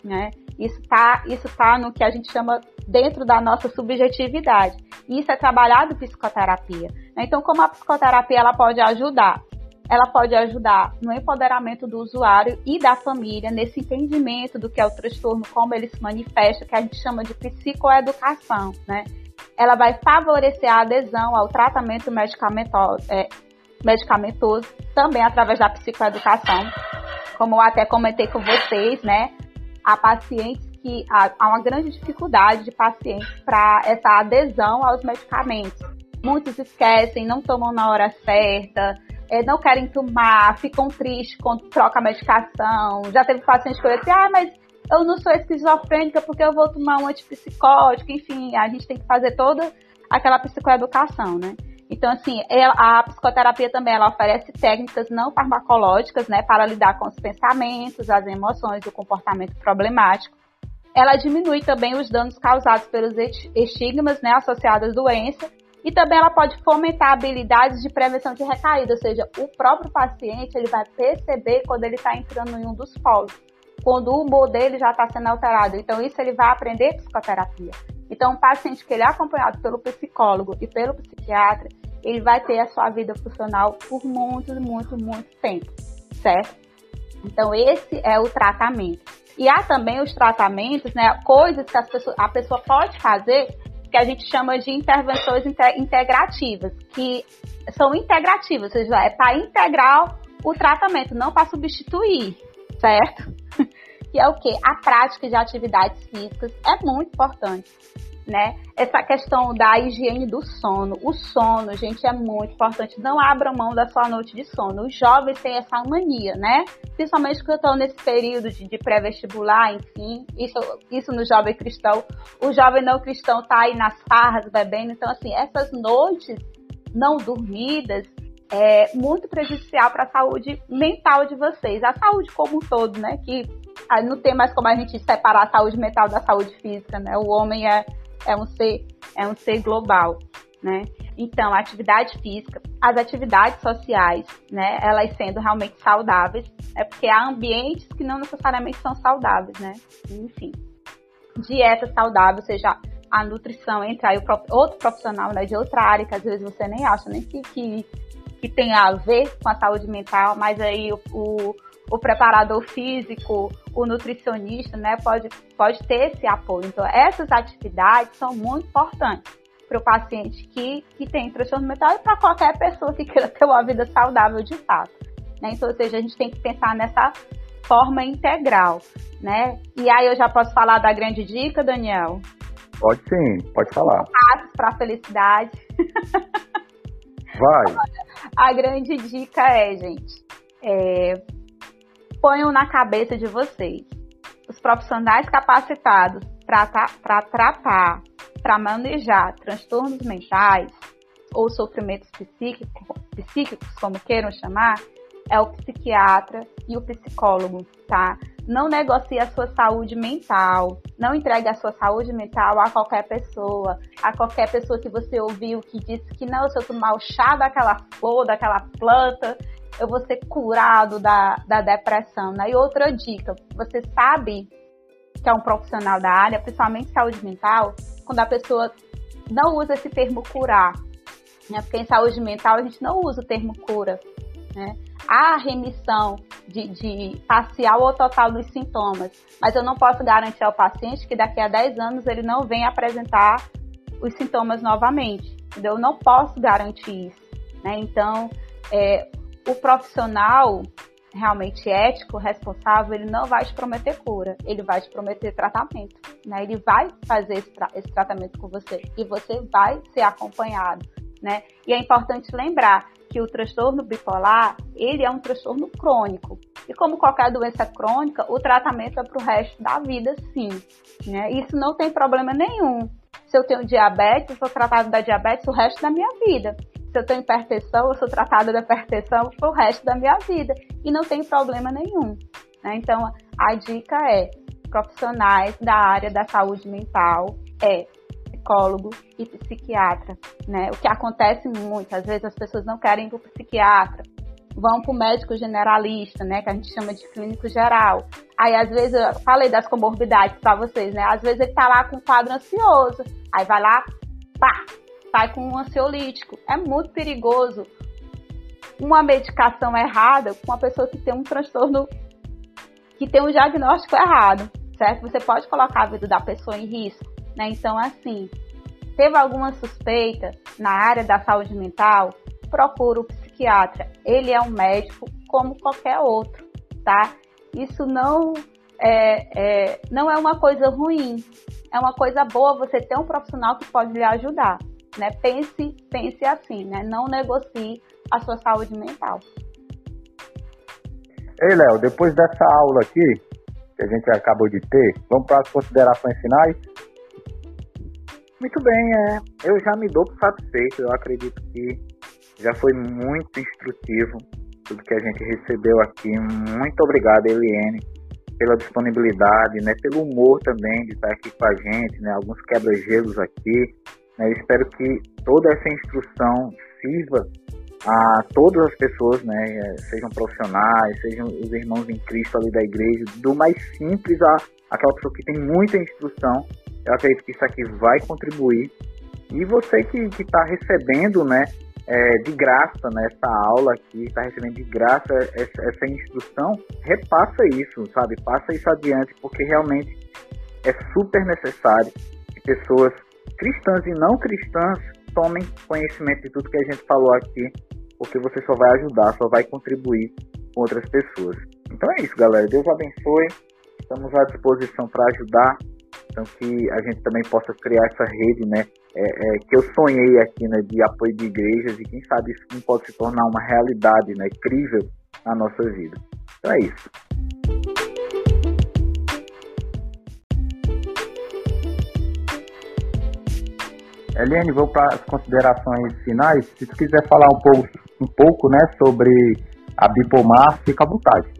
né? Isso está isso tá no que a gente chama dentro da nossa subjetividade. Isso é trabalhado em psicoterapia. Então, como a psicoterapia ela pode ajudar? Ela pode ajudar no empoderamento do usuário e da família, nesse entendimento do que é o transtorno, como ele se manifesta, que a gente chama de psicoeducação, né? Ela vai favorecer a adesão ao tratamento medicamentoso, é, medicamentoso também através da psicoeducação. Como eu até comentei com vocês, né? Há pacientes que há, há uma grande dificuldade de pacientes para essa adesão aos medicamentos. Muitos esquecem, não tomam na hora certa, é, não querem tomar, ficam tristes quando troca a medicação. Já teve paciente que eu disse, ah, mas eu não sou esquizofrênica porque eu vou tomar um antipsicótico, enfim, a gente tem que fazer toda aquela psicoeducação, né? Então, assim, a psicoterapia também ela oferece técnicas não farmacológicas, né, para lidar com os pensamentos, as emoções, o comportamento problemático. Ela diminui também os danos causados pelos estigmas, né, associados à doença, e também ela pode fomentar habilidades de prevenção de recaída, ou seja, o próprio paciente ele vai perceber quando ele está entrando em um dos polos quando o humor dele já está sendo alterado. Então, isso ele vai aprender psicoterapia. Então, um paciente que ele é acompanhado pelo psicólogo e pelo psiquiatra, ele vai ter a sua vida funcional por muito, muito, muito tempo, certo? Então, esse é o tratamento. E há também os tratamentos, né, coisas que pessoas, a pessoa pode fazer que a gente chama de intervenções integrativas, que são integrativas, ou seja, é para integrar o tratamento, não para substituir certo? Que é o que? A prática de atividades físicas é muito importante né? Essa questão da higiene do sono. O sono, gente, é muito importante. Não abra mão da sua noite de sono. Os jovens têm essa mania, né? Principalmente quando estão nesse período de, de pré-vestibular, enfim. Isso, isso no jovem cristão. O jovem não cristão tá aí nas farras, bebendo. Então, assim, essas noites não dormidas é muito prejudicial para a saúde mental de vocês. A saúde como um todo, né? Que ah, não tem mais como a gente separar a saúde mental da saúde física, né? O homem é é um ser, é um ser global, né? Então, a atividade física, as atividades sociais, né, elas sendo realmente saudáveis, é porque há ambientes que não necessariamente são saudáveis, né? Enfim, dieta saudável, seja a nutrição, entra aí outro profissional né, de outra área, que às vezes você nem acha nem que, que, que tem a ver com a saúde mental, mas aí o, o o preparador físico, o nutricionista, né, pode, pode ter esse apoio. Então, essas atividades são muito importantes para o paciente que, que tem transtorno mental e para qualquer pessoa que queira ter uma vida saudável de fato. Né? Então, ou seja, a gente tem que pensar nessa forma integral, né? E aí eu já posso falar da grande dica, Daniel? Pode sim, pode falar. Passos para a felicidade. Vai. A grande dica é, gente, é, ponham na cabeça de vocês. Os profissionais capacitados para tratar, para manejar transtornos mentais ou sofrimentos psíquicos, psíquicos, como queiram chamar, é o psiquiatra e o psicólogo, tá? Não negocie a sua saúde mental, não entregue a sua saúde mental a qualquer pessoa, a qualquer pessoa que você ouviu que disse que não, se eu tomar o chá daquela flor, daquela planta, eu vou ser curado da, da depressão. Né? E outra dica, você sabe que é um profissional da área, principalmente saúde mental, quando a pessoa não usa esse termo curar, né? Porque em saúde mental a gente não usa o termo cura, né? Há remissão de, de parcial ou total dos sintomas, mas eu não posso garantir ao paciente que daqui a 10 anos ele não venha apresentar os sintomas novamente, entendeu? Eu não posso garantir isso, né? Então, é, o profissional realmente ético, responsável, ele não vai te prometer cura, ele vai te prometer tratamento, né? Ele vai fazer esse, tra esse tratamento com você e você vai ser acompanhado, né? E é importante lembrar que o transtorno bipolar, ele é um transtorno crônico. E como qualquer doença crônica, o tratamento é para o resto da vida, sim. Né? Isso não tem problema nenhum. Se eu tenho diabetes, eu sou tratado da diabetes o resto da minha vida se eu tenho hipertensão, eu sou tratada da hipertensão pro resto da minha vida e não tem problema nenhum. Né? Então, a dica é profissionais da área da saúde mental é psicólogo e psiquiatra, né? O que acontece muito, às vezes as pessoas não querem ir para o psiquiatra, vão para o médico generalista, né? Que a gente chama de clínico geral. Aí, às vezes, eu falei das comorbidades para vocês, né? Às vezes ele tá lá com um quadro ansioso, aí vai lá, pá, sai com um ansiolítico. É muito perigoso uma medicação errada com uma pessoa que tem um transtorno, que tem um diagnóstico errado, certo? Você pode colocar a vida da pessoa em risco, né? Então, assim, teve alguma suspeita na área da saúde mental, procura o psiquiatra. Ele é um médico como qualquer outro, tá? Isso não é, é, não é uma coisa ruim, é uma coisa boa você ter um profissional que pode lhe ajudar né? Pense, pense assim, né? Não negocie a sua saúde mental. Ei, Léo, depois dessa aula aqui, que a gente acabou de ter, vamos para as considerações finais? Muito bem, é. Eu já me dou por satisfeito. Eu acredito que já foi muito instrutivo tudo que a gente recebeu aqui. Muito obrigado, Eliane, pela disponibilidade, né? Pelo humor também de estar aqui com a gente, né? Alguns quebra-gelos aqui. Né? Eu espero que toda essa instrução sirva a todas as pessoas, né, é, sejam profissionais, sejam os irmãos em Cristo ali da igreja, do mais simples a aquela pessoa que tem muita instrução. Eu acredito que isso aqui vai contribuir. E você que está recebendo, né, é, de graça, né, essa aula aqui, está recebendo de graça essa, essa instrução, repassa isso, sabe? Passa isso adiante, porque realmente é super necessário que pessoas cristãs e não cristãs tomem conhecimento de tudo que a gente falou aqui, porque você só vai ajudar, só vai contribuir com outras pessoas. Então é isso, galera. Deus abençoe. Estamos à disposição para ajudar. Então que a gente também possa criar essa rede, né? É, é, que eu sonhei aqui, né? De apoio de igrejas e quem sabe isso não pode se tornar uma realidade, né? Crível na nossa vida. Então é isso. Eliane, vou para as considerações finais. Se tu quiser falar um pouco, um pouco né, sobre a Bipomar, fica à vontade.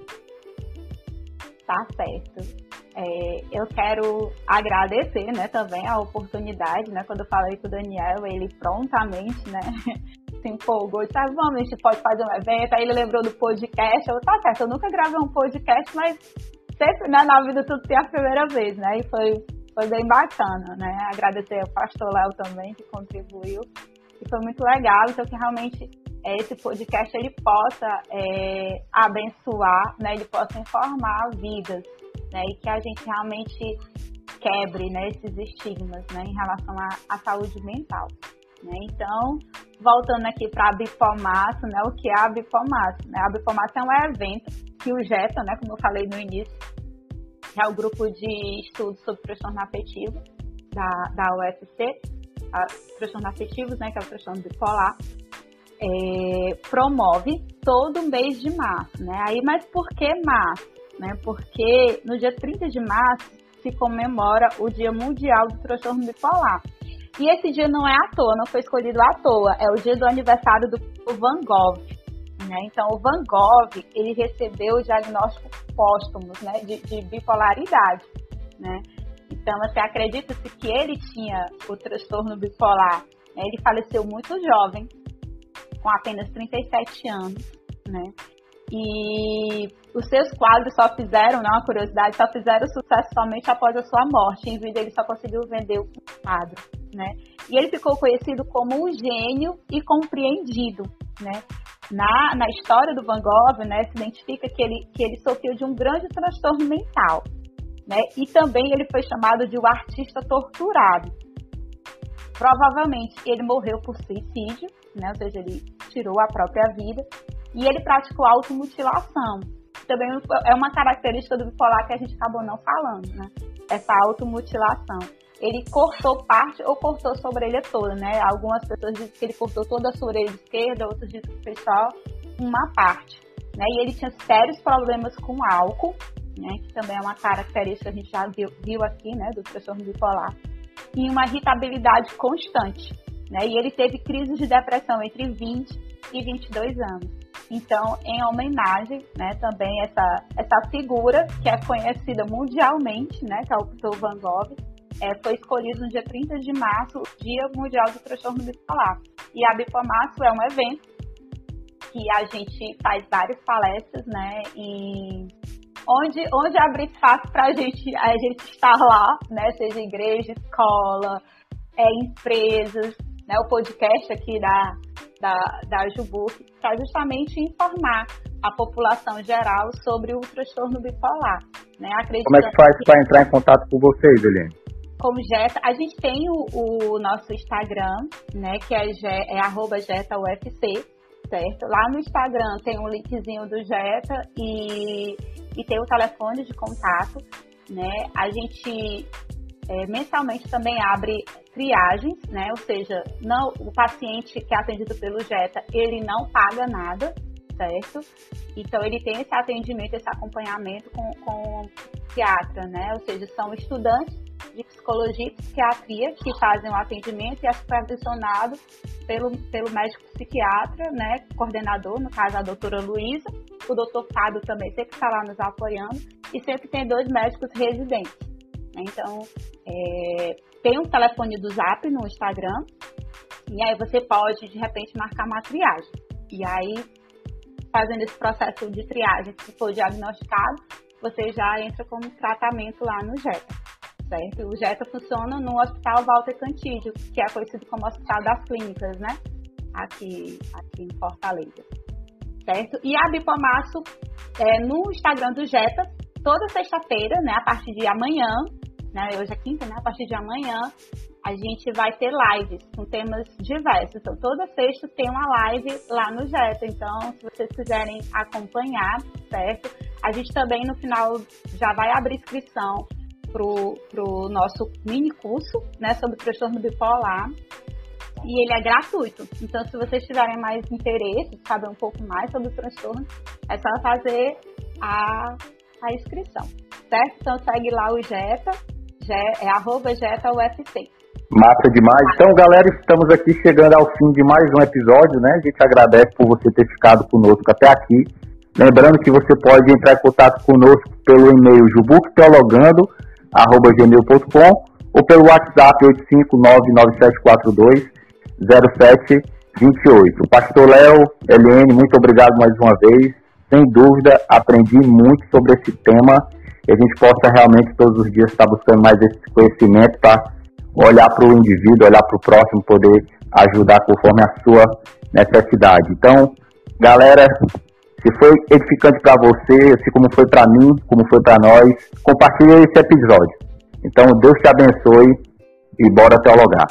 Tá certo. É, eu quero agradecer né, também a oportunidade, né? Quando eu falei com o Daniel, ele prontamente né, se empolgou e sabe, vamos, a gente pode fazer um evento. Aí ele lembrou do podcast. Eu, tá certo, eu nunca gravei um podcast, mas sempre né, na vida tudo tem a primeira vez, né? E foi foi bem bacana, né? Agradecer ao pastor Léo também, que contribuiu. E foi muito legal, então que realmente é, esse podcast ele possa é, abençoar, né? Ele possa informar vidas, né? E que a gente realmente quebre né, esses estigmas né, em relação à, à saúde mental. Né? Então, voltando aqui para a Bipomaço, né, o que é a Bipomaço? Né? A Bipomaço é um evento que o JETA, né, como eu falei no início, é o grupo de estudos sobre transtorno afetivo da, da UFC, a, afetivos, né, que é o transtorno bipolar, é, promove todo mês de março, né? Aí, mas por que março? Né? Porque no dia 30 de março se comemora o Dia Mundial do Transtorno Bipolar. E esse dia não é à toa, não foi escolhido à toa, é o dia do aniversário do Van Gogh, né? Então, o Van Gogh, ele recebeu o diagnóstico póstumo né, de, de bipolaridade. Né? Então, assim, acredita-se que ele tinha o transtorno bipolar. Né? Ele faleceu muito jovem, com apenas 37 anos. Né? E os seus quadros só fizeram, não, né, uma curiosidade, só fizeram sucesso somente após a sua morte. Em vida, ele só conseguiu vender o quadro. Né? E ele ficou conhecido como um gênio e compreendido. Né? na, na história do Van Gogh, né, se identifica que ele, que ele sofreu de um grande transtorno mental. Né, e também ele foi chamado de o artista torturado. Provavelmente ele morreu por suicídio, né, ou seja, ele tirou a própria vida, e ele praticou automutilação. Também é uma característica do bipolar que a gente acabou não falando, né? Essa automutilação ele cortou parte ou cortou sua orelha toda, né? Algumas pessoas dizem que ele cortou toda a sua orelha esquerda, outros dizem que fez só uma parte, né? E ele tinha sérios problemas com álcool, né? Que também é uma característica que a gente já viu, viu aqui, né? Do transtorno bipolar. E uma irritabilidade constante, né? E ele teve crises de depressão entre 20 e 22 anos. Então, em homenagem, né, também essa essa figura que é conhecida mundialmente, né, que é o Van Gogh, é, foi escolhido no dia 30 de março, Dia Mundial do Transtorno Bipolar. E a Bipomarço é um evento que a gente faz várias palestras, né? E onde, onde abre espaço para a gente, a gente estar lá, né? Seja igreja, escola, é, empresas, né? O podcast aqui da, da, da Jubuc, para justamente informar a população geral sobre o transtorno bipolar. Né? Como é que faz para entrar em contato com vocês, Eliane? como Jeta, a gente tem o, o, nosso Instagram, né, que é, é arroba JetaUFC, certo? Lá no Instagram tem um linkzinho do Jeta e, e tem o telefone de contato, né? A gente é, mensalmente também abre triagens, né? Ou seja, não, o paciente que é atendido pelo Jeta, ele não paga nada, certo? Então ele tem esse atendimento, esse acompanhamento com, com o psiquiatra, né? Ou seja, são estudantes de psicologia e psiquiatria que fazem o atendimento e é supervisionado pelo, pelo médico psiquiatra, né, coordenador, no caso a doutora Luísa, o doutor Fábio também sempre está lá nos apoiando e sempre tem dois médicos residentes. Né? Então, é, tem um telefone do Zap no Instagram e aí você pode, de repente, marcar uma triagem. E aí, fazendo esse processo de triagem, se for diagnosticado, você já entra com tratamento lá no JETA certo? O JETA funciona no Hospital Walter Cantídio, que é conhecido como Hospital das Clínicas, né? Aqui, aqui em Fortaleza, certo? E a Bipomaço é, no Instagram do JETA, toda sexta-feira, né? A partir de amanhã, né? Hoje é quinta, né? A partir de amanhã, a gente vai ter lives com temas diversos. Então, toda sexta tem uma live lá no JETA. Então, se vocês quiserem acompanhar, certo? A gente também no final já vai abrir inscrição pro, pro nosso mini curso, né, sobre transtorno bipolar. E ele é gratuito. Então, se vocês tiverem mais interesse, saber um pouco mais sobre o transtorno, é só fazer a, a inscrição, certo? Então, segue lá o Jeta, é arroba. Massa demais. Então, galera, estamos aqui chegando ao fim de mais um episódio, né? A gente agradece por você ter ficado conosco até aqui. Lembrando que você pode entrar em contato conosco pelo e-mail jubucteologando.gmail.com ou pelo WhatsApp 85997420728. Pastor Léo, Eliane, muito obrigado mais uma vez. Sem dúvida, aprendi muito sobre esse tema e a gente possa realmente todos os dias estar buscando mais esse conhecimento para olhar para o indivíduo, olhar para o próximo, poder ajudar conforme a sua necessidade. Então, galera, se foi edificante para você, assim como foi para mim, como foi para nós, compartilhe esse episódio. Então, Deus te abençoe e bora teologar.